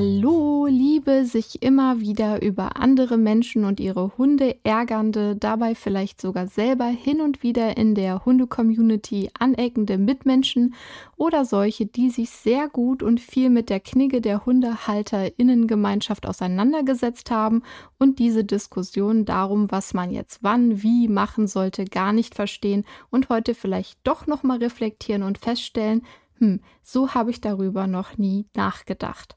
Hallo, liebe sich immer wieder über andere Menschen und ihre Hunde ärgernde, dabei vielleicht sogar selber hin und wieder in der Hunde-Community aneckende Mitmenschen oder solche, die sich sehr gut und viel mit der Knigge der HundehalterInnengemeinschaft auseinandergesetzt haben und diese Diskussion darum, was man jetzt wann, wie machen sollte, gar nicht verstehen und heute vielleicht doch nochmal reflektieren und feststellen, hm, so habe ich darüber noch nie nachgedacht.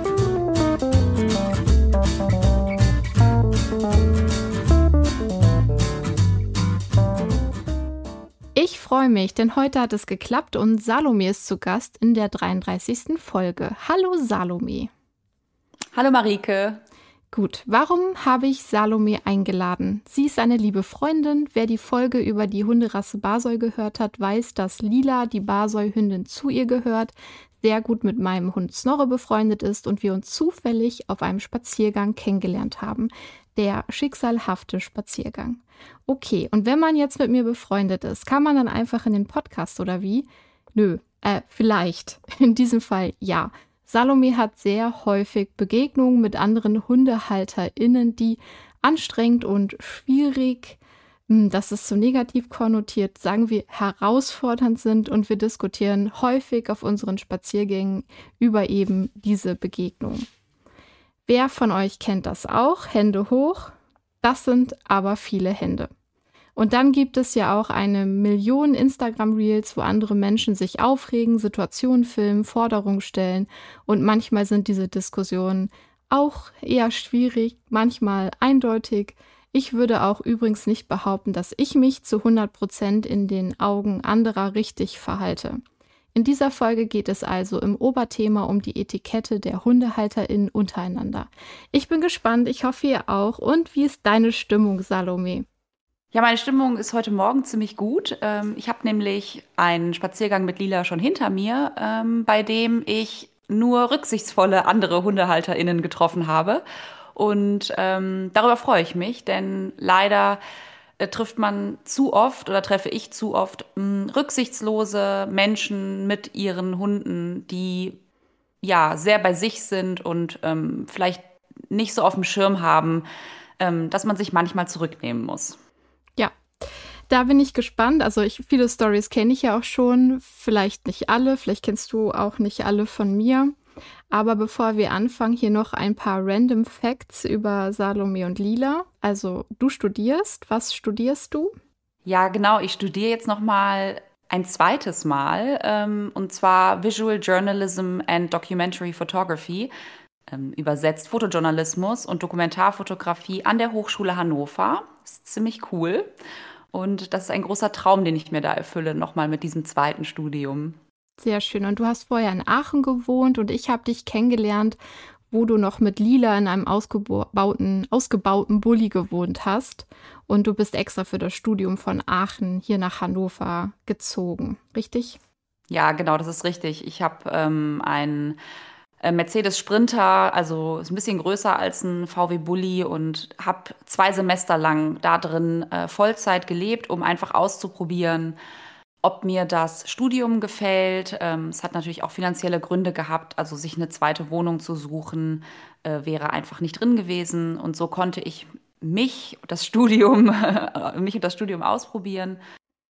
freue mich, denn heute hat es geklappt und Salome ist zu Gast in der 33. Folge. Hallo Salome. Hallo Marike. Gut, warum habe ich Salome eingeladen? Sie ist eine liebe Freundin. Wer die Folge über die Hunderasse Basoi gehört hat, weiß, dass Lila, die Basoi-Hündin, zu ihr gehört, sehr gut mit meinem Hund Snorre befreundet ist und wir uns zufällig auf einem Spaziergang kennengelernt haben. Der schicksalhafte Spaziergang. Okay, und wenn man jetzt mit mir befreundet ist, kann man dann einfach in den Podcast oder wie? Nö, äh, vielleicht. In diesem Fall ja. Salome hat sehr häufig Begegnungen mit anderen HundehalterInnen, die anstrengend und schwierig, hm, das ist so negativ konnotiert, sagen wir, herausfordernd sind und wir diskutieren häufig auf unseren Spaziergängen über eben diese Begegnung. Wer von euch kennt das auch? Hände hoch. Das sind aber viele Hände. Und dann gibt es ja auch eine Million Instagram-Reels, wo andere Menschen sich aufregen, Situationen filmen, Forderungen stellen. Und manchmal sind diese Diskussionen auch eher schwierig, manchmal eindeutig. Ich würde auch übrigens nicht behaupten, dass ich mich zu 100 Prozent in den Augen anderer richtig verhalte. In dieser Folge geht es also im Oberthema um die Etikette der HundehalterInnen untereinander. Ich bin gespannt, ich hoffe ihr auch. Und wie ist deine Stimmung, Salome? Ja, meine Stimmung ist heute Morgen ziemlich gut. Ähm, ich habe nämlich einen Spaziergang mit Lila schon hinter mir, ähm, bei dem ich nur rücksichtsvolle andere HundehalterInnen getroffen habe. Und ähm, darüber freue ich mich, denn leider trifft man zu oft oder treffe ich zu oft mh, hm, rücksichtslose Menschen mit ihren Hunden, die ja sehr bei sich sind und ähm, vielleicht nicht so auf dem Schirm haben, ähm, dass man sich manchmal zurücknehmen muss. Ja. Da bin ich gespannt. Also ich, viele Stories kenne ich ja auch schon. Vielleicht nicht alle. Vielleicht kennst du auch nicht alle von mir. Aber bevor wir anfangen, hier noch ein paar random Facts über Salome und Lila. Also du studierst. Was studierst du? Ja, genau. Ich studiere jetzt noch mal ein zweites Mal ähm, und zwar Visual Journalism and Documentary Photography, ähm, übersetzt Fotojournalismus und Dokumentarfotografie an der Hochschule Hannover. Ist ziemlich cool. Und das ist ein großer Traum, den ich mir da erfülle, nochmal mit diesem zweiten Studium. Sehr schön. Und du hast vorher in Aachen gewohnt und ich habe dich kennengelernt, wo du noch mit Lila in einem ausgebauten, ausgebauten Bulli gewohnt hast. Und du bist extra für das Studium von Aachen hier nach Hannover gezogen, richtig? Ja, genau, das ist richtig. Ich habe ähm, einen äh, Mercedes Sprinter, also ist ein bisschen größer als ein VW Bulli und habe zwei Semester lang da drin äh, Vollzeit gelebt, um einfach auszuprobieren, ob mir das Studium gefällt. Ähm, es hat natürlich auch finanzielle Gründe gehabt, also sich eine zweite Wohnung zu suchen, äh, wäre einfach nicht drin gewesen. Und so konnte ich mich, das Studium, mich und das Studium ausprobieren.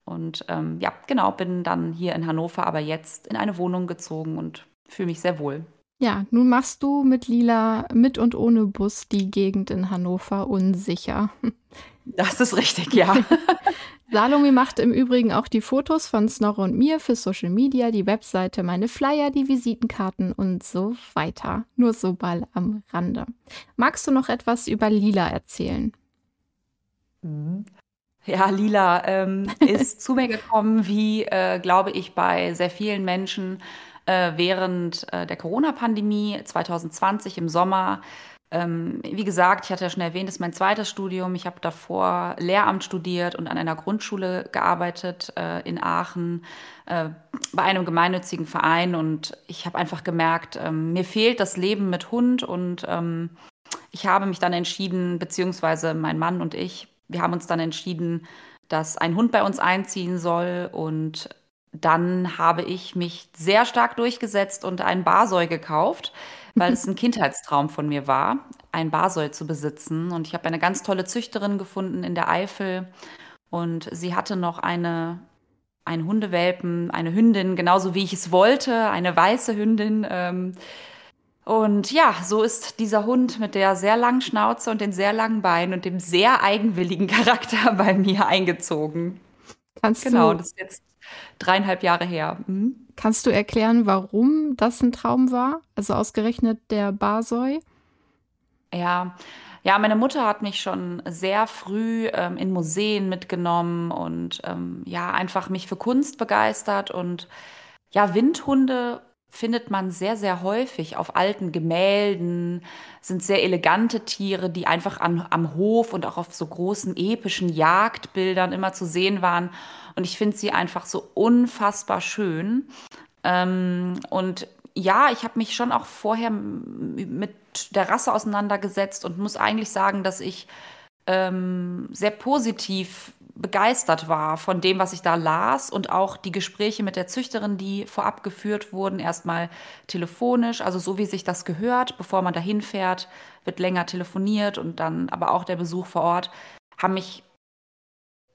Und ähm, ja, genau, bin dann hier in Hannover, aber jetzt in eine Wohnung gezogen und fühle mich sehr wohl. Ja, nun machst du mit Lila mit und ohne Bus die Gegend in Hannover unsicher. Das ist richtig, ja. Salome macht im Übrigen auch die Fotos von Snorre und mir für Social Media, die Webseite, meine Flyer, die Visitenkarten und so weiter. Nur so ball am Rande. Magst du noch etwas über Lila erzählen? Ja, Lila ähm, ist zu mir gekommen, wie, äh, glaube ich, bei sehr vielen Menschen äh, während äh, der Corona-Pandemie 2020 im Sommer ähm, wie gesagt, ich hatte ja schon erwähnt, das ist mein zweites Studium. Ich habe davor Lehramt studiert und an einer Grundschule gearbeitet äh, in Aachen äh, bei einem gemeinnützigen Verein. Und ich habe einfach gemerkt, ähm, mir fehlt das Leben mit Hund. Und ähm, ich habe mich dann entschieden, beziehungsweise mein Mann und ich, wir haben uns dann entschieden, dass ein Hund bei uns einziehen soll. Und dann habe ich mich sehr stark durchgesetzt und einen Barsoi gekauft weil es ein Kindheitstraum von mir war, ein Barsoll zu besitzen. Und ich habe eine ganz tolle Züchterin gefunden in der Eifel. Und sie hatte noch eine, einen Hundewelpen, eine Hündin, genauso wie ich es wollte, eine weiße Hündin. Ähm, und ja, so ist dieser Hund mit der sehr langen Schnauze und den sehr langen Beinen und dem sehr eigenwilligen Charakter bei mir eingezogen. Kannst genau, du, das ist jetzt dreieinhalb Jahre her. Mhm. Kannst du erklären, warum das ein Traum war? Also ausgerechnet der Barsoi? Ja, ja, meine Mutter hat mich schon sehr früh ähm, in Museen mitgenommen und ähm, ja, einfach mich für Kunst begeistert. Und ja, Windhunde findet man sehr, sehr häufig auf alten Gemälden, sind sehr elegante Tiere, die einfach an, am Hof und auch auf so großen epischen Jagdbildern immer zu sehen waren. Und ich finde sie einfach so unfassbar schön. Ähm, und ja, ich habe mich schon auch vorher mit der Rasse auseinandergesetzt und muss eigentlich sagen, dass ich ähm, sehr positiv begeistert war von dem, was ich da las und auch die Gespräche mit der Züchterin, die vorab geführt wurden, erstmal telefonisch, also so wie sich das gehört, bevor man dahin fährt, wird länger telefoniert und dann aber auch der Besuch vor Ort, haben mich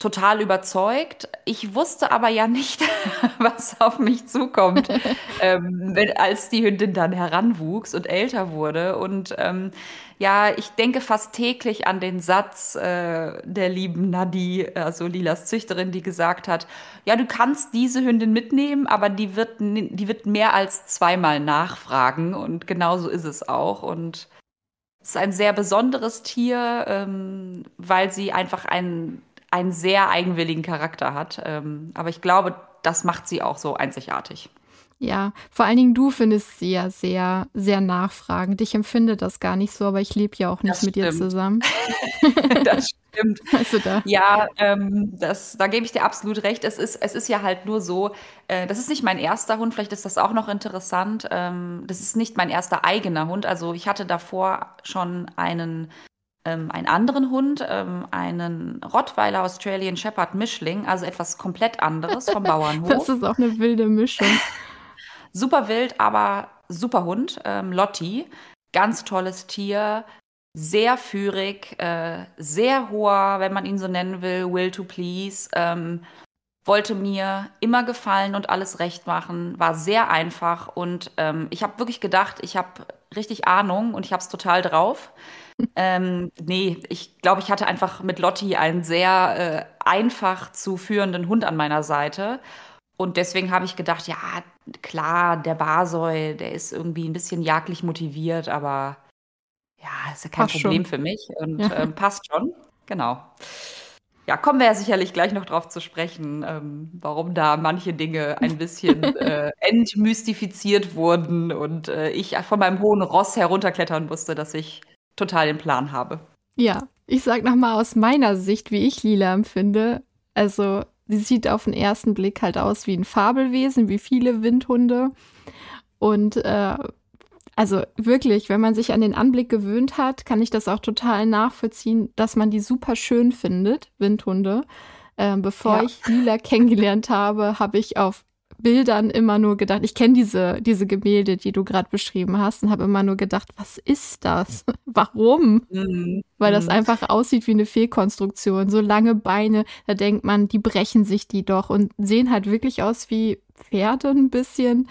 total überzeugt. Ich wusste aber ja nicht, was auf mich zukommt, ähm, wenn, als die Hündin dann heranwuchs und älter wurde. Und ähm, ja, ich denke fast täglich an den Satz äh, der lieben Nadi, also Lilas Züchterin, die gesagt hat, ja, du kannst diese Hündin mitnehmen, aber die wird, die wird mehr als zweimal nachfragen. Und genauso ist es auch. Und es ist ein sehr besonderes Tier, ähm, weil sie einfach ein einen sehr eigenwilligen Charakter hat. Ähm, aber ich glaube, das macht sie auch so einzigartig. Ja, vor allen Dingen du findest sie ja sehr, sehr nachfragend. Ich empfinde das gar nicht so, aber ich lebe ja auch nicht mit dir zusammen. das stimmt. Also da. Ja, ähm, das, da gebe ich dir absolut recht. Es ist, es ist ja halt nur so, äh, das ist nicht mein erster Hund, vielleicht ist das auch noch interessant. Ähm, das ist nicht mein erster eigener Hund. Also ich hatte davor schon einen ähm, einen anderen Hund, ähm, einen Rottweiler Australian Shepherd Mischling, also etwas komplett anderes vom Bauernhof. das ist auch eine wilde Mischung. super wild, aber super Hund. Ähm, Lotti, ganz tolles Tier, sehr führig, äh, sehr hoher, wenn man ihn so nennen will, will to please. Ähm, wollte mir immer gefallen und alles recht machen, war sehr einfach und ähm, ich habe wirklich gedacht, ich habe richtig Ahnung und ich habe es total drauf ähm, nee, ich glaube, ich hatte einfach mit Lotti einen sehr äh, einfach zu führenden Hund an meiner Seite. Und deswegen habe ich gedacht, ja, klar, der Barsoi, der ist irgendwie ein bisschen jagdlich motiviert, aber ja, ist ja kein passt Problem schon. für mich und ja. ähm, passt schon. Genau. Ja, kommen wir ja sicherlich gleich noch drauf zu sprechen, ähm, warum da manche Dinge ein bisschen äh, entmystifiziert wurden und äh, ich von meinem hohen Ross herunterklettern musste, dass ich total den Plan habe. Ja, ich sag nochmal aus meiner Sicht, wie ich Lila empfinde. Also, sie sieht auf den ersten Blick halt aus wie ein Fabelwesen, wie viele Windhunde. Und äh, also wirklich, wenn man sich an den Anblick gewöhnt hat, kann ich das auch total nachvollziehen, dass man die super schön findet, Windhunde. Äh, bevor ja. ich Lila kennengelernt habe, habe ich auf Bildern immer nur gedacht, ich kenne diese, diese Gemälde, die du gerade beschrieben hast, und habe immer nur gedacht, was ist das? Warum? Mhm. Weil das mhm. einfach aussieht wie eine Fehlkonstruktion. So lange Beine, da denkt man, die brechen sich die doch und sehen halt wirklich aus wie Pferde ein bisschen.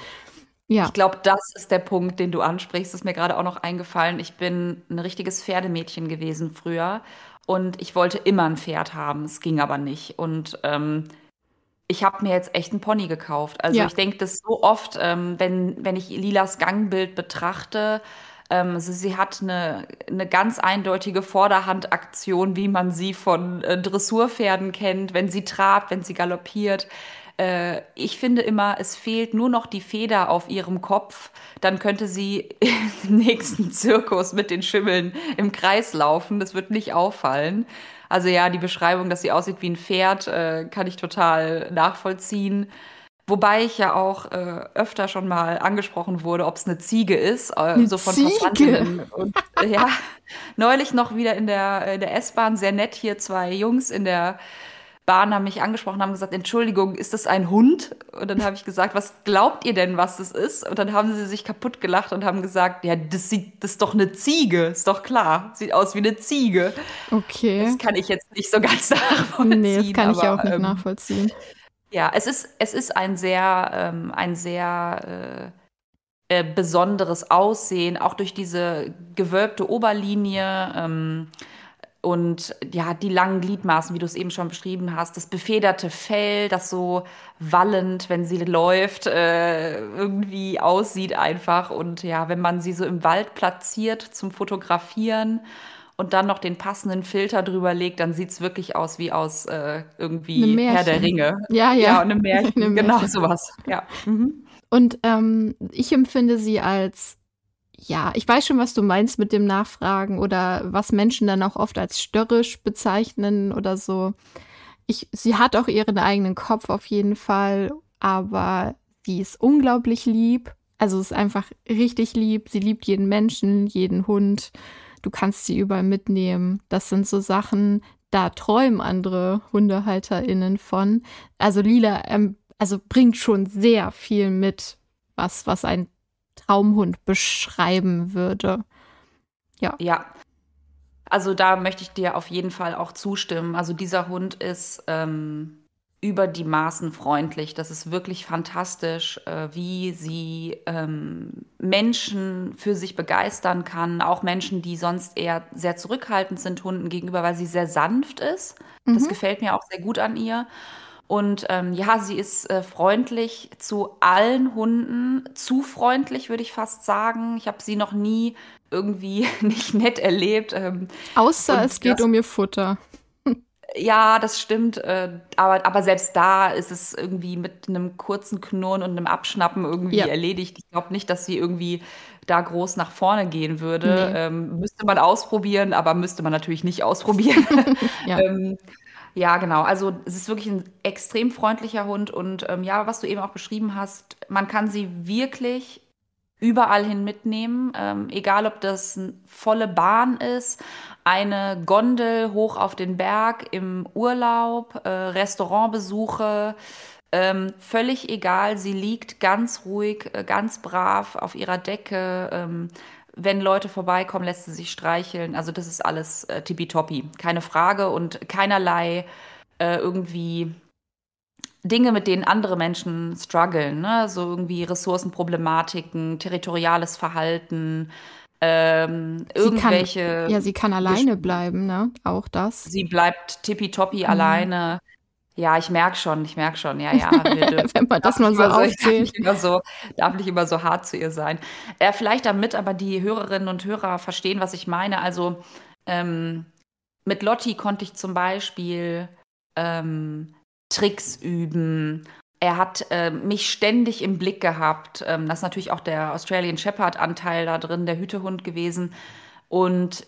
Ja. Ich glaube, das ist der Punkt, den du ansprichst. Das ist mir gerade auch noch eingefallen. Ich bin ein richtiges Pferdemädchen gewesen früher und ich wollte immer ein Pferd haben. Es ging aber nicht. Und ähm, ich habe mir jetzt echt einen Pony gekauft. Also ja. ich denke das so oft, ähm, wenn, wenn ich Lilas Gangbild betrachte, ähm, also sie hat eine, eine ganz eindeutige Vorderhandaktion, wie man sie von äh, Dressurpferden kennt, wenn sie trabt, wenn sie galoppiert. Äh, ich finde immer, es fehlt nur noch die Feder auf ihrem Kopf. Dann könnte sie im nächsten Zirkus mit den Schimmeln im Kreis laufen. Das wird nicht auffallen. Also ja, die Beschreibung, dass sie aussieht wie ein Pferd, äh, kann ich total nachvollziehen. Wobei ich ja auch äh, öfter schon mal angesprochen wurde, ob es eine Ziege ist, äh, eine so von Ziege? Und äh, ja, neulich noch wieder in der, in der S-Bahn, sehr nett hier, zwei Jungs in der Bahn haben mich angesprochen, haben gesagt, Entschuldigung, ist das ein Hund? Und dann habe ich gesagt, was glaubt ihr denn, was das ist? Und dann haben sie sich kaputt gelacht und haben gesagt, ja, das sieht, das ist doch eine Ziege, ist doch klar, sieht aus wie eine Ziege. Okay. Das kann ich jetzt nicht so ganz nachvollziehen. Nee, das kann ich aber, auch nicht ähm, nachvollziehen. Ja, es ist, es ist ein sehr, ähm, ein sehr äh, äh, besonderes Aussehen, auch durch diese gewölbte Oberlinie ähm, und ja, die langen Gliedmaßen, wie du es eben schon beschrieben hast, das befederte Fell, das so wallend, wenn sie läuft, äh, irgendwie aussieht einfach. Und ja, wenn man sie so im Wald platziert zum Fotografieren und dann noch den passenden Filter drüber legt, dann sieht es wirklich aus wie aus äh, irgendwie Herr der. Ringe. Ja, ja. Ja, und einem Märchen. Genau Märchen. sowas. Ja. Mhm. Und ähm, ich empfinde sie als, ja, ich weiß schon, was du meinst mit dem Nachfragen oder was Menschen dann auch oft als störrisch bezeichnen oder so. Ich, sie hat auch ihren eigenen Kopf auf jeden Fall, aber sie ist unglaublich lieb. Also ist einfach richtig lieb. Sie liebt jeden Menschen, jeden Hund. Du kannst sie überall mitnehmen. Das sind so Sachen, da träumen andere HundehalterInnen von. Also Lila ähm, also bringt schon sehr viel mit, was, was ein Traumhund beschreiben würde. Ja. Also da möchte ich dir auf jeden Fall auch zustimmen. Also dieser Hund ist ähm, über die Maßen freundlich. Das ist wirklich fantastisch, äh, wie sie ähm, Menschen für sich begeistern kann. Auch Menschen, die sonst eher sehr zurückhaltend sind Hunden gegenüber, weil sie sehr sanft ist. Das Mhm. gefällt mir auch sehr gut an ihr. Und ähm, ja, sie ist äh, freundlich zu allen Hunden, zu freundlich, würde ich fast sagen. Ich habe sie noch nie irgendwie nicht nett erlebt. Ähm, Außer es geht um ihr Futter. ja, das stimmt. Äh, aber, aber selbst da ist es irgendwie mit einem kurzen Knurren und einem Abschnappen irgendwie Ja. erledigt. Ich glaube nicht, dass sie irgendwie da groß nach vorne gehen würde. Nee. Ähm, müsste man ausprobieren, aber müsste man natürlich nicht ausprobieren. Ja. ähm, ja, genau. Also es ist wirklich ein extrem freundlicher Hund und ähm, ja, was du eben auch beschrieben hast, man kann sie wirklich überall hin mitnehmen, ähm, egal ob das eine volle Bahn ist, eine Gondel hoch auf den Berg im Urlaub, äh, Restaurantbesuche, ähm, völlig egal. Sie liegt ganz ruhig, äh, ganz brav auf ihrer Decke. Ähm, wenn Leute vorbeikommen, lässt sie sich streicheln. Also das ist alles äh, tippitoppi, keine Frage und keinerlei äh, irgendwie Dinge, mit denen andere Menschen strugglen, ne? So irgendwie Ressourcenproblematiken, territoriales Verhalten, ähm, Sie kann- irgendwelche. Ja, sie kann alleine bleiben, ne? Auch das. Sie bleibt tippitoppi Mhm. alleine. Ja, ich merke schon, ich merke schon. Ja, ja. Wenn man das darf mal so darf aufzählt. nicht immer so, darf nicht immer so hart zu ihr sein. Äh, vielleicht damit aber die Hörerinnen und Hörer verstehen, was ich meine. Also ähm, mit Lotti konnte ich zum Beispiel ähm, Tricks üben. Er hat äh, mich ständig im Blick gehabt. Ähm, das ist natürlich auch der Australian Shepherd-Anteil da drin, der Hütehund gewesen. Und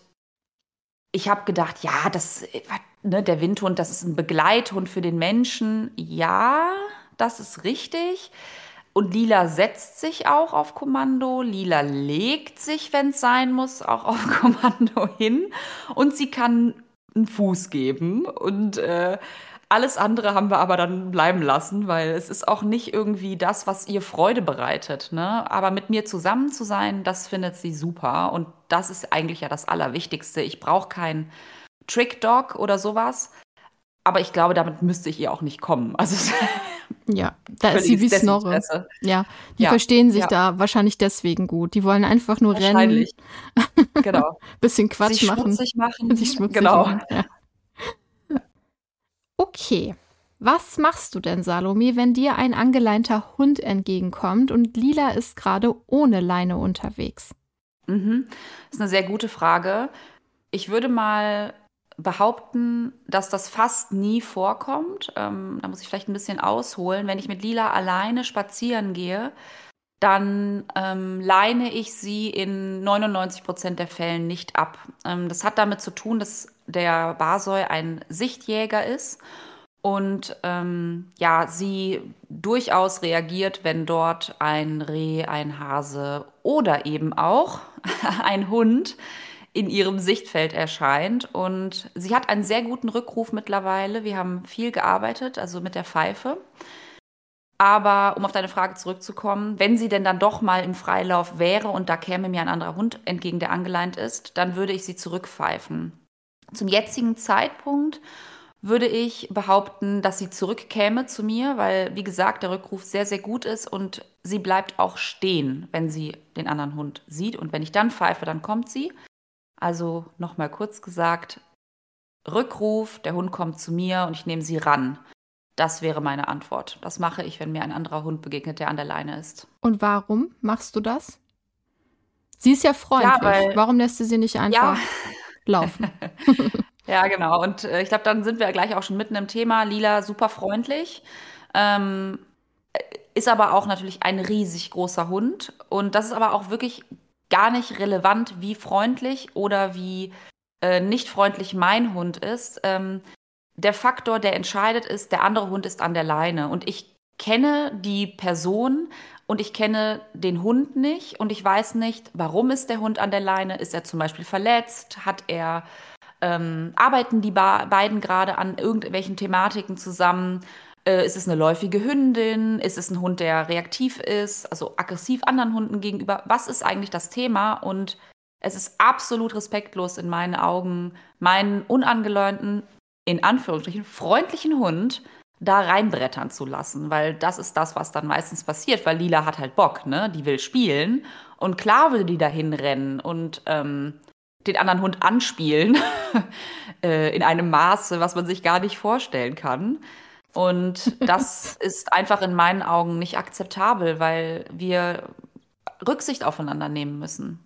ich habe gedacht, ja, das, äh, ne, der Windhund, das ist ein Begleithund für den Menschen. Ja, das ist richtig. Und Lila setzt sich auch auf Kommando. Lila legt sich, wenn es sein muss, auch auf Kommando hin. Und sie kann einen Fuß geben. Und äh, alles andere haben wir aber dann bleiben lassen, weil es ist auch nicht irgendwie das, was ihr Freude bereitet. Ne? Aber mit mir zusammen zu sein, das findet sie super. Und das ist eigentlich ja das Allerwichtigste. Ich brauche keinen Trick-Dog oder sowas. Aber ich glaube, damit müsste ich ihr auch nicht kommen. Also Ja, da ist sie wie Snorre. Ja, die Ja, verstehen sich ja. da wahrscheinlich deswegen gut. Die wollen einfach nur rennen. Genau. bisschen Quatsch Sich machen. schmutzig machen. Sich schmutzig genau. machen. Ja. Okay. Was machst du denn, Salome, wenn dir ein angeleinter Hund entgegenkommt und Lila ist gerade ohne Leine unterwegs? Mhm. Das ist eine sehr gute Frage. Ich würde mal behaupten, dass das fast nie vorkommt. Ähm, da muss ich vielleicht ein bisschen ausholen. Wenn ich mit Lila alleine spazieren gehe, dann ähm, leine ich sie in 99 Prozent der Fällen nicht ab. Ähm, das hat damit zu tun, dass der Basoi ein Sichtjäger ist und ähm, ja, sie durchaus reagiert, wenn dort ein Reh, ein Hase oder eben auch ein Hund in ihrem Sichtfeld erscheint. Und sie hat einen sehr guten Rückruf mittlerweile. Wir haben viel gearbeitet, also mit der Pfeife. Aber um auf deine Frage zurückzukommen, wenn sie denn dann doch mal im Freilauf wäre und da käme mir ein anderer Hund entgegen, der angeleint ist, dann würde ich sie zurückpfeifen. Zum jetzigen Zeitpunkt würde ich behaupten, dass sie zurückkäme zu mir, weil, wie gesagt, der Rückruf sehr, sehr gut ist und sie bleibt auch stehen, wenn sie den anderen Hund sieht. Und wenn ich dann pfeife, dann kommt sie. Also nochmal kurz gesagt, Rückruf, der Hund kommt zu mir und ich nehme sie ran. Das wäre meine Antwort. Das mache ich, wenn mir ein anderer Hund begegnet, der an der Leine ist. Und warum machst du das? Sie ist ja freundlich. Ja, weil, warum lässt du sie nicht einfach ja. laufen? ja, genau. Und äh, ich glaube, dann sind wir gleich auch schon mitten im Thema. Lila, super freundlich. Ähm, ist aber auch natürlich ein riesig großer Hund. Und das ist aber auch wirklich gar nicht relevant, wie freundlich oder wie äh, nicht freundlich mein Hund ist. Ähm, der Faktor, der entscheidet, ist, der andere Hund ist an der Leine. Und ich kenne die Person und ich kenne den Hund nicht und ich weiß nicht, warum ist der Hund an der Leine? Ist er zum Beispiel verletzt? Hat er ähm, arbeiten die beiden gerade an irgendwelchen Thematiken zusammen? Äh, ist es eine läufige Hündin? Ist es ein Hund, der reaktiv ist, also aggressiv anderen Hunden gegenüber? Was ist eigentlich das Thema? Und es ist absolut respektlos in meinen Augen, meinen unangeleunten in Anführungsstrichen freundlichen Hund da reinbrettern zu lassen, weil das ist das, was dann meistens passiert, weil Lila hat halt Bock, ne? Die will spielen und klar will die dahin rennen und ähm, den anderen Hund anspielen äh, in einem Maße, was man sich gar nicht vorstellen kann. Und das ist einfach in meinen Augen nicht akzeptabel, weil wir Rücksicht aufeinander nehmen müssen.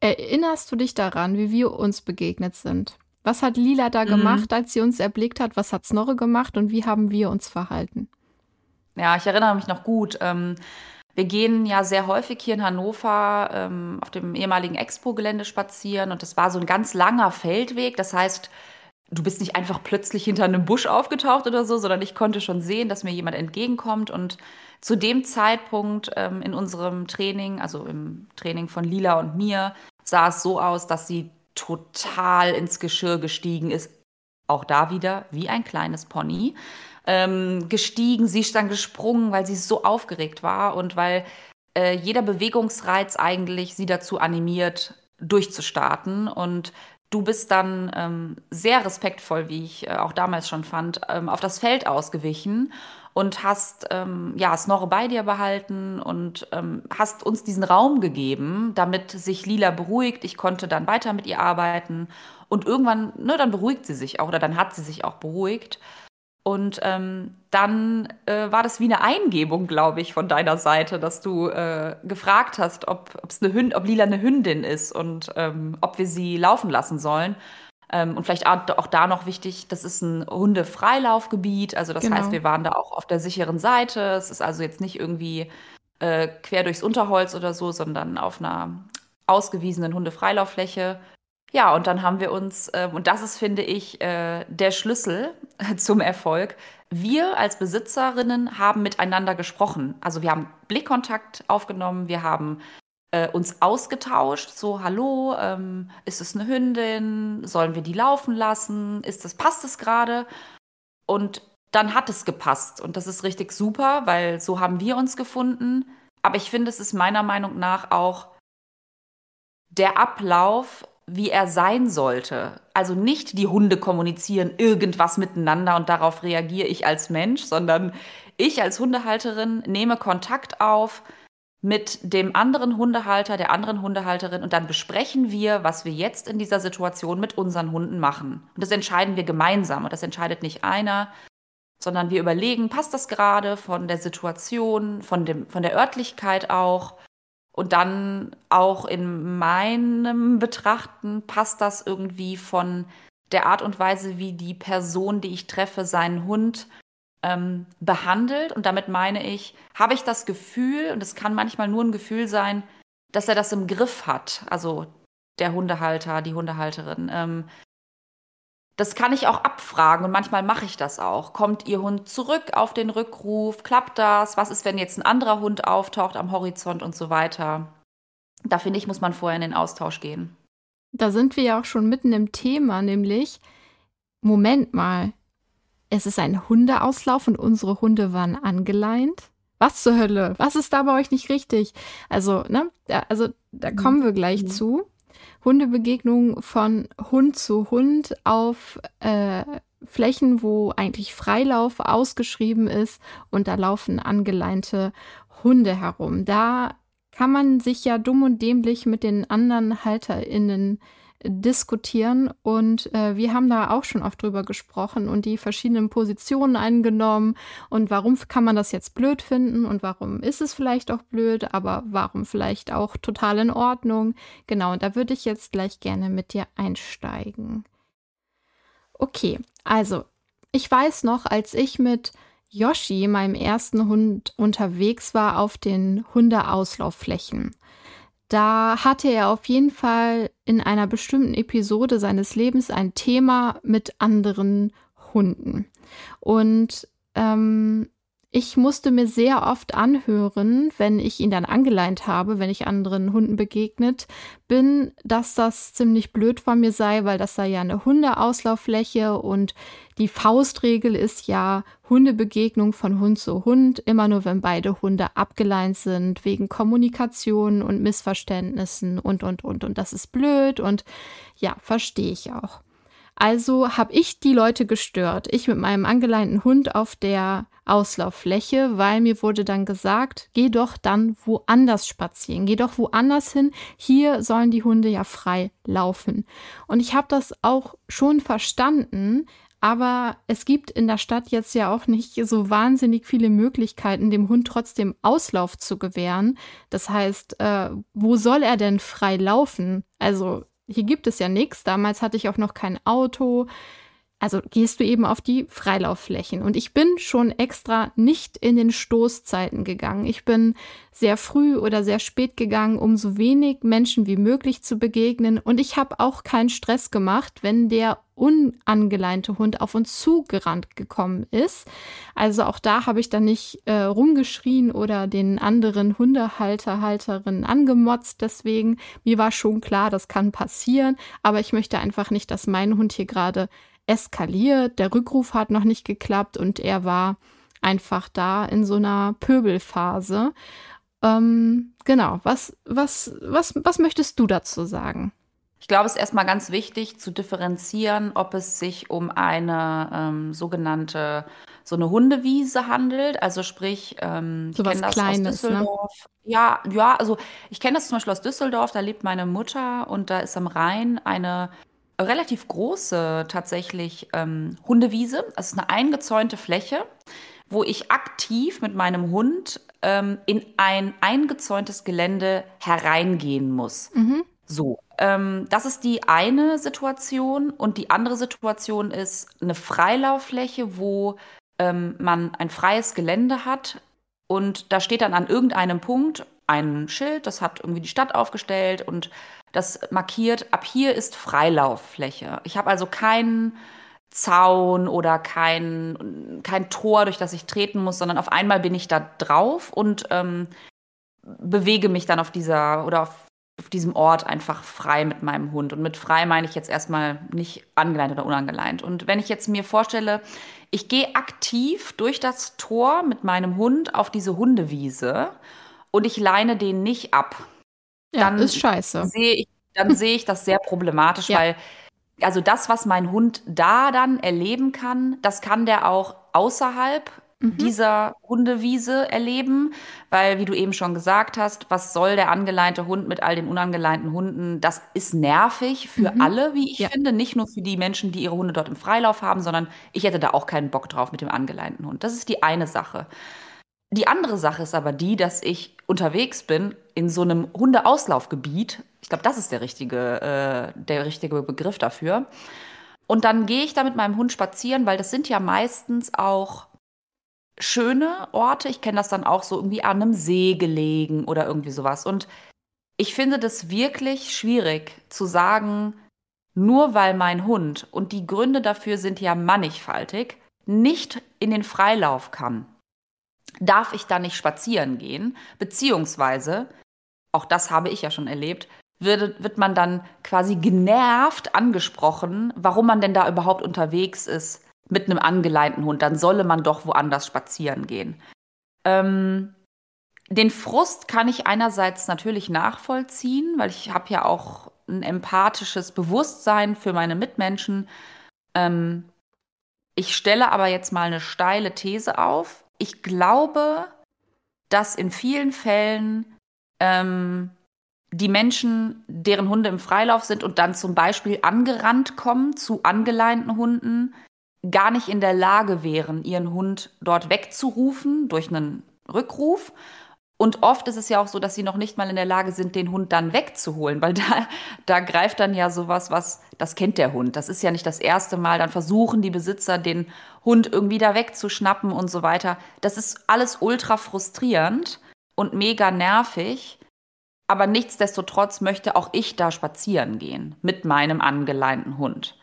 Erinnerst du dich daran, wie wir uns begegnet sind? Was hat Lila da mhm. gemacht, als sie uns erblickt hat? Was hat Snorre gemacht und wie haben wir uns verhalten? Ja, ich erinnere mich noch gut. Ähm, wir gehen ja sehr häufig hier in Hannover ähm, auf dem ehemaligen Expo-Gelände spazieren und das war so ein ganz langer Feldweg. Das heißt, du bist nicht einfach plötzlich hinter einem Busch aufgetaucht oder so, sondern ich konnte schon sehen, dass mir jemand entgegenkommt und zu dem Zeitpunkt ähm, in unserem Training, also im Training von Lila und mir, sah es so aus, dass sie total ins Geschirr gestiegen ist. Auch da wieder wie ein kleines Pony. Ähm, gestiegen, sie ist dann gesprungen, weil sie so aufgeregt war und weil äh, jeder Bewegungsreiz eigentlich sie dazu animiert, durchzustarten. Und du bist dann ähm, sehr respektvoll, wie ich äh, auch damals schon fand, ähm, auf das Feld ausgewichen und hast ähm, ja Snorre bei dir behalten und ähm, hast uns diesen Raum gegeben, damit sich Lila beruhigt. Ich konnte dann weiter mit ihr arbeiten und irgendwann, ne, dann beruhigt sie sich auch oder dann hat sie sich auch beruhigt. Und ähm, dann äh, war das wie eine Eingebung, glaube ich, von deiner Seite, dass du äh, gefragt hast, ob, eine Hünd, ob Lila eine Hündin ist und ähm, ob wir sie laufen lassen sollen. Ähm, und vielleicht auch da noch wichtig, das ist ein Hundefreilaufgebiet. Also das genau. heißt, wir waren da auch auf der sicheren Seite. Es ist also jetzt nicht irgendwie äh, quer durchs Unterholz oder so, sondern auf einer ausgewiesenen Hundefreilauffläche. Ja, und dann haben wir uns, äh, und das ist, finde ich, äh, der Schlüssel zum Erfolg. Wir als Besitzerinnen haben miteinander gesprochen. Also wir haben Blickkontakt aufgenommen, wir haben äh, uns ausgetauscht, so hallo, ähm, ist es eine Hündin, sollen wir die laufen lassen, ist das, passt es gerade? Und dann hat es gepasst und das ist richtig super, weil so haben wir uns gefunden. Aber ich finde, es ist meiner Meinung nach auch der Ablauf, wie er sein sollte. Also nicht die Hunde kommunizieren irgendwas miteinander und darauf reagiere ich als Mensch, sondern ich als Hundehalterin nehme Kontakt auf, mit dem anderen Hundehalter, der anderen Hundehalterin und dann besprechen wir, was wir jetzt in dieser Situation mit unseren Hunden machen. Und das entscheiden wir gemeinsam und das entscheidet nicht einer, sondern wir überlegen, passt das gerade von der Situation, von, dem, von der Örtlichkeit auch und dann auch in meinem Betrachten passt das irgendwie von der Art und Weise, wie die Person, die ich treffe, seinen Hund ähm, behandelt. Und damit meine ich, habe ich das Gefühl, und es kann manchmal nur ein Gefühl sein, dass er das im Griff hat, also der Hundehalter, die Hundehalterin. Ähm, das kann ich auch abfragen und manchmal mache ich das auch. Kommt Ihr Hund zurück auf den Rückruf? Klappt das? Was ist, wenn jetzt ein anderer Hund auftaucht am Horizont und so weiter? Da finde ich, muss man vorher in den Austausch gehen. Da sind wir ja auch schon mitten im Thema, nämlich, Moment mal, es ist ein Hundeauslauf und unsere Hunde waren angeleint. Was zur Hölle? Was ist da bei euch nicht richtig? Also, ne, da, also da kommen wir gleich mhm. zu. Hundebegegnung von Hund zu Hund auf äh, Flächen, wo eigentlich Freilauf ausgeschrieben ist und da laufen angeleinte Hunde herum. Da kann man sich ja dumm und dämlich mit den anderen HalterInnen diskutieren und äh, wir haben da auch schon oft drüber gesprochen und die verschiedenen Positionen eingenommen und warum kann man das jetzt blöd finden und warum ist es vielleicht auch blöd, aber warum vielleicht auch total in Ordnung. Genau, und da würde ich jetzt gleich gerne mit dir einsteigen. Okay, also ich weiß noch, als ich mit Yoshi, meinem ersten Hund, unterwegs war auf den Hundeauslaufflächen da hatte er auf jeden Fall in einer bestimmten Episode seines Lebens ein Thema mit anderen Hunden. Und ähm, ich musste mir sehr oft anhören, wenn ich ihn dann angeleint habe, wenn ich anderen Hunden begegnet bin, dass das ziemlich blöd von mir sei, weil das sei ja eine Hundeauslauffläche und die Faustregel ist ja Hundebegegnung von Hund zu Hund, immer nur wenn beide Hunde abgeleint sind, wegen Kommunikation und Missverständnissen und, und, und. Und das ist blöd und ja, verstehe ich auch. Also habe ich die Leute gestört. Ich mit meinem angeleinten Hund auf der Auslauffläche, weil mir wurde dann gesagt, geh doch dann woanders spazieren, geh doch woanders hin. Hier sollen die Hunde ja frei laufen. Und ich habe das auch schon verstanden, aber es gibt in der Stadt jetzt ja auch nicht so wahnsinnig viele Möglichkeiten, dem Hund trotzdem Auslauf zu gewähren. Das heißt, äh, wo soll er denn frei laufen? Also hier gibt es ja nichts. Damals hatte ich auch noch kein Auto. Also gehst du eben auf die Freilaufflächen. Und ich bin schon extra nicht in den Stoßzeiten gegangen. Ich bin sehr früh oder sehr spät gegangen, um so wenig Menschen wie möglich zu begegnen. Und ich habe auch keinen Stress gemacht, wenn der unangeleinte Hund auf uns zugerannt gekommen ist. Also auch da habe ich dann nicht äh, rumgeschrien oder den anderen Hundehalter, Halterinnen angemotzt. Deswegen, mir war schon klar, das kann passieren. Aber ich möchte einfach nicht, dass mein Hund hier gerade eskaliert. Der Rückruf hat noch nicht geklappt und er war einfach da in so einer Pöbelphase. Ähm, genau, was, was, was, was möchtest du dazu sagen? Ich glaube, es ist erstmal ganz wichtig zu differenzieren, ob es sich um eine ähm, sogenannte so eine Hundewiese handelt. Also sprich, ähm, so was Kleines, Ne? Ja, ja, also ich kenne das zum Beispiel aus Düsseldorf, da lebt meine Mutter und da ist am Rhein eine relativ große tatsächlich ähm, Hundewiese. Es ist eine eingezäunte Fläche, wo ich aktiv mit meinem Hund ähm, in ein eingezäuntes Gelände hereingehen muss. Mhm. So, ähm, das ist die eine Situation. Und die andere Situation ist eine Freilauffläche, wo ähm, man ein freies Gelände hat. Und da steht dann an irgendeinem Punkt ein Schild, das hat irgendwie die Stadt aufgestellt und das markiert, ab hier ist Freilauffläche. Ich habe also keinen Zaun oder kein, kein Tor, durch das ich treten muss, sondern auf einmal bin ich da drauf und ähm, bewege mich dann auf dieser oder auf, auf diesem Ort einfach frei mit meinem Hund. Und mit frei meine ich jetzt erstmal nicht angeleint oder unangeleint. Und wenn ich jetzt mir vorstelle, ich gehe aktiv durch das Tor mit meinem Hund auf diese Hundewiese und ich leine den nicht ab, ja, dann ist scheiße. Sehe ich, dann sehe ich das sehr problematisch, ja. weil also das, was mein Hund da dann erleben kann, das kann der auch außerhalb mhm. dieser Hundewiese erleben, weil, wie du eben schon gesagt hast, was soll der angeleinte Hund mit all den unangeleinten Hunden? Das ist nervig für mhm. alle, wie ich ja. finde, nicht nur für die Menschen, die ihre Hunde dort im Freilauf haben, sondern ich hätte da auch keinen Bock drauf mit dem angeleinten Hund. Das ist die eine Sache. Die andere Sache ist aber die, dass ich unterwegs bin in so einem Hundeauslaufgebiet. Ich glaube, das ist der richtige, äh, der richtige Begriff dafür. Und dann gehe ich da mit meinem Hund spazieren, weil das sind ja meistens auch schöne Orte. Ich kenne das dann auch so irgendwie an einem See gelegen oder irgendwie sowas. Und ich finde das wirklich schwierig zu sagen, nur weil mein Hund, und die Gründe dafür sind ja mannigfaltig, nicht in den Freilauf kann, darf ich da nicht spazieren gehen, beziehungsweise, auch das habe ich ja schon erlebt, wird, wird man dann quasi genervt angesprochen, warum man denn da überhaupt unterwegs ist mit einem angeleinten Hund. Dann solle man doch woanders spazieren gehen. Ähm, den Frust kann ich einerseits natürlich nachvollziehen, weil ich habe ja auch ein empathisches Bewusstsein für meine Mitmenschen. Ähm, ich stelle aber jetzt mal eine steile These auf. Ich glaube, dass in vielen Fällen ähm, die Menschen, deren Hunde im Freilauf sind und dann zum Beispiel angerannt kommen zu angeleinten Hunden, gar nicht in der Lage wären, ihren Hund dort wegzurufen durch einen Rückruf. Und oft ist es ja auch so, dass sie noch nicht mal in der Lage sind, den Hund dann wegzuholen, weil da, da greift dann ja sowas, was, das kennt der Hund. Das ist ja nicht das erste Mal. Dann versuchen die Besitzer, den Hund irgendwie da wegzuschnappen und so weiter. Das ist alles ultra frustrierend und mega nervig. Aber nichtsdestotrotz möchte auch ich da spazieren gehen mit meinem angeleinten Hund.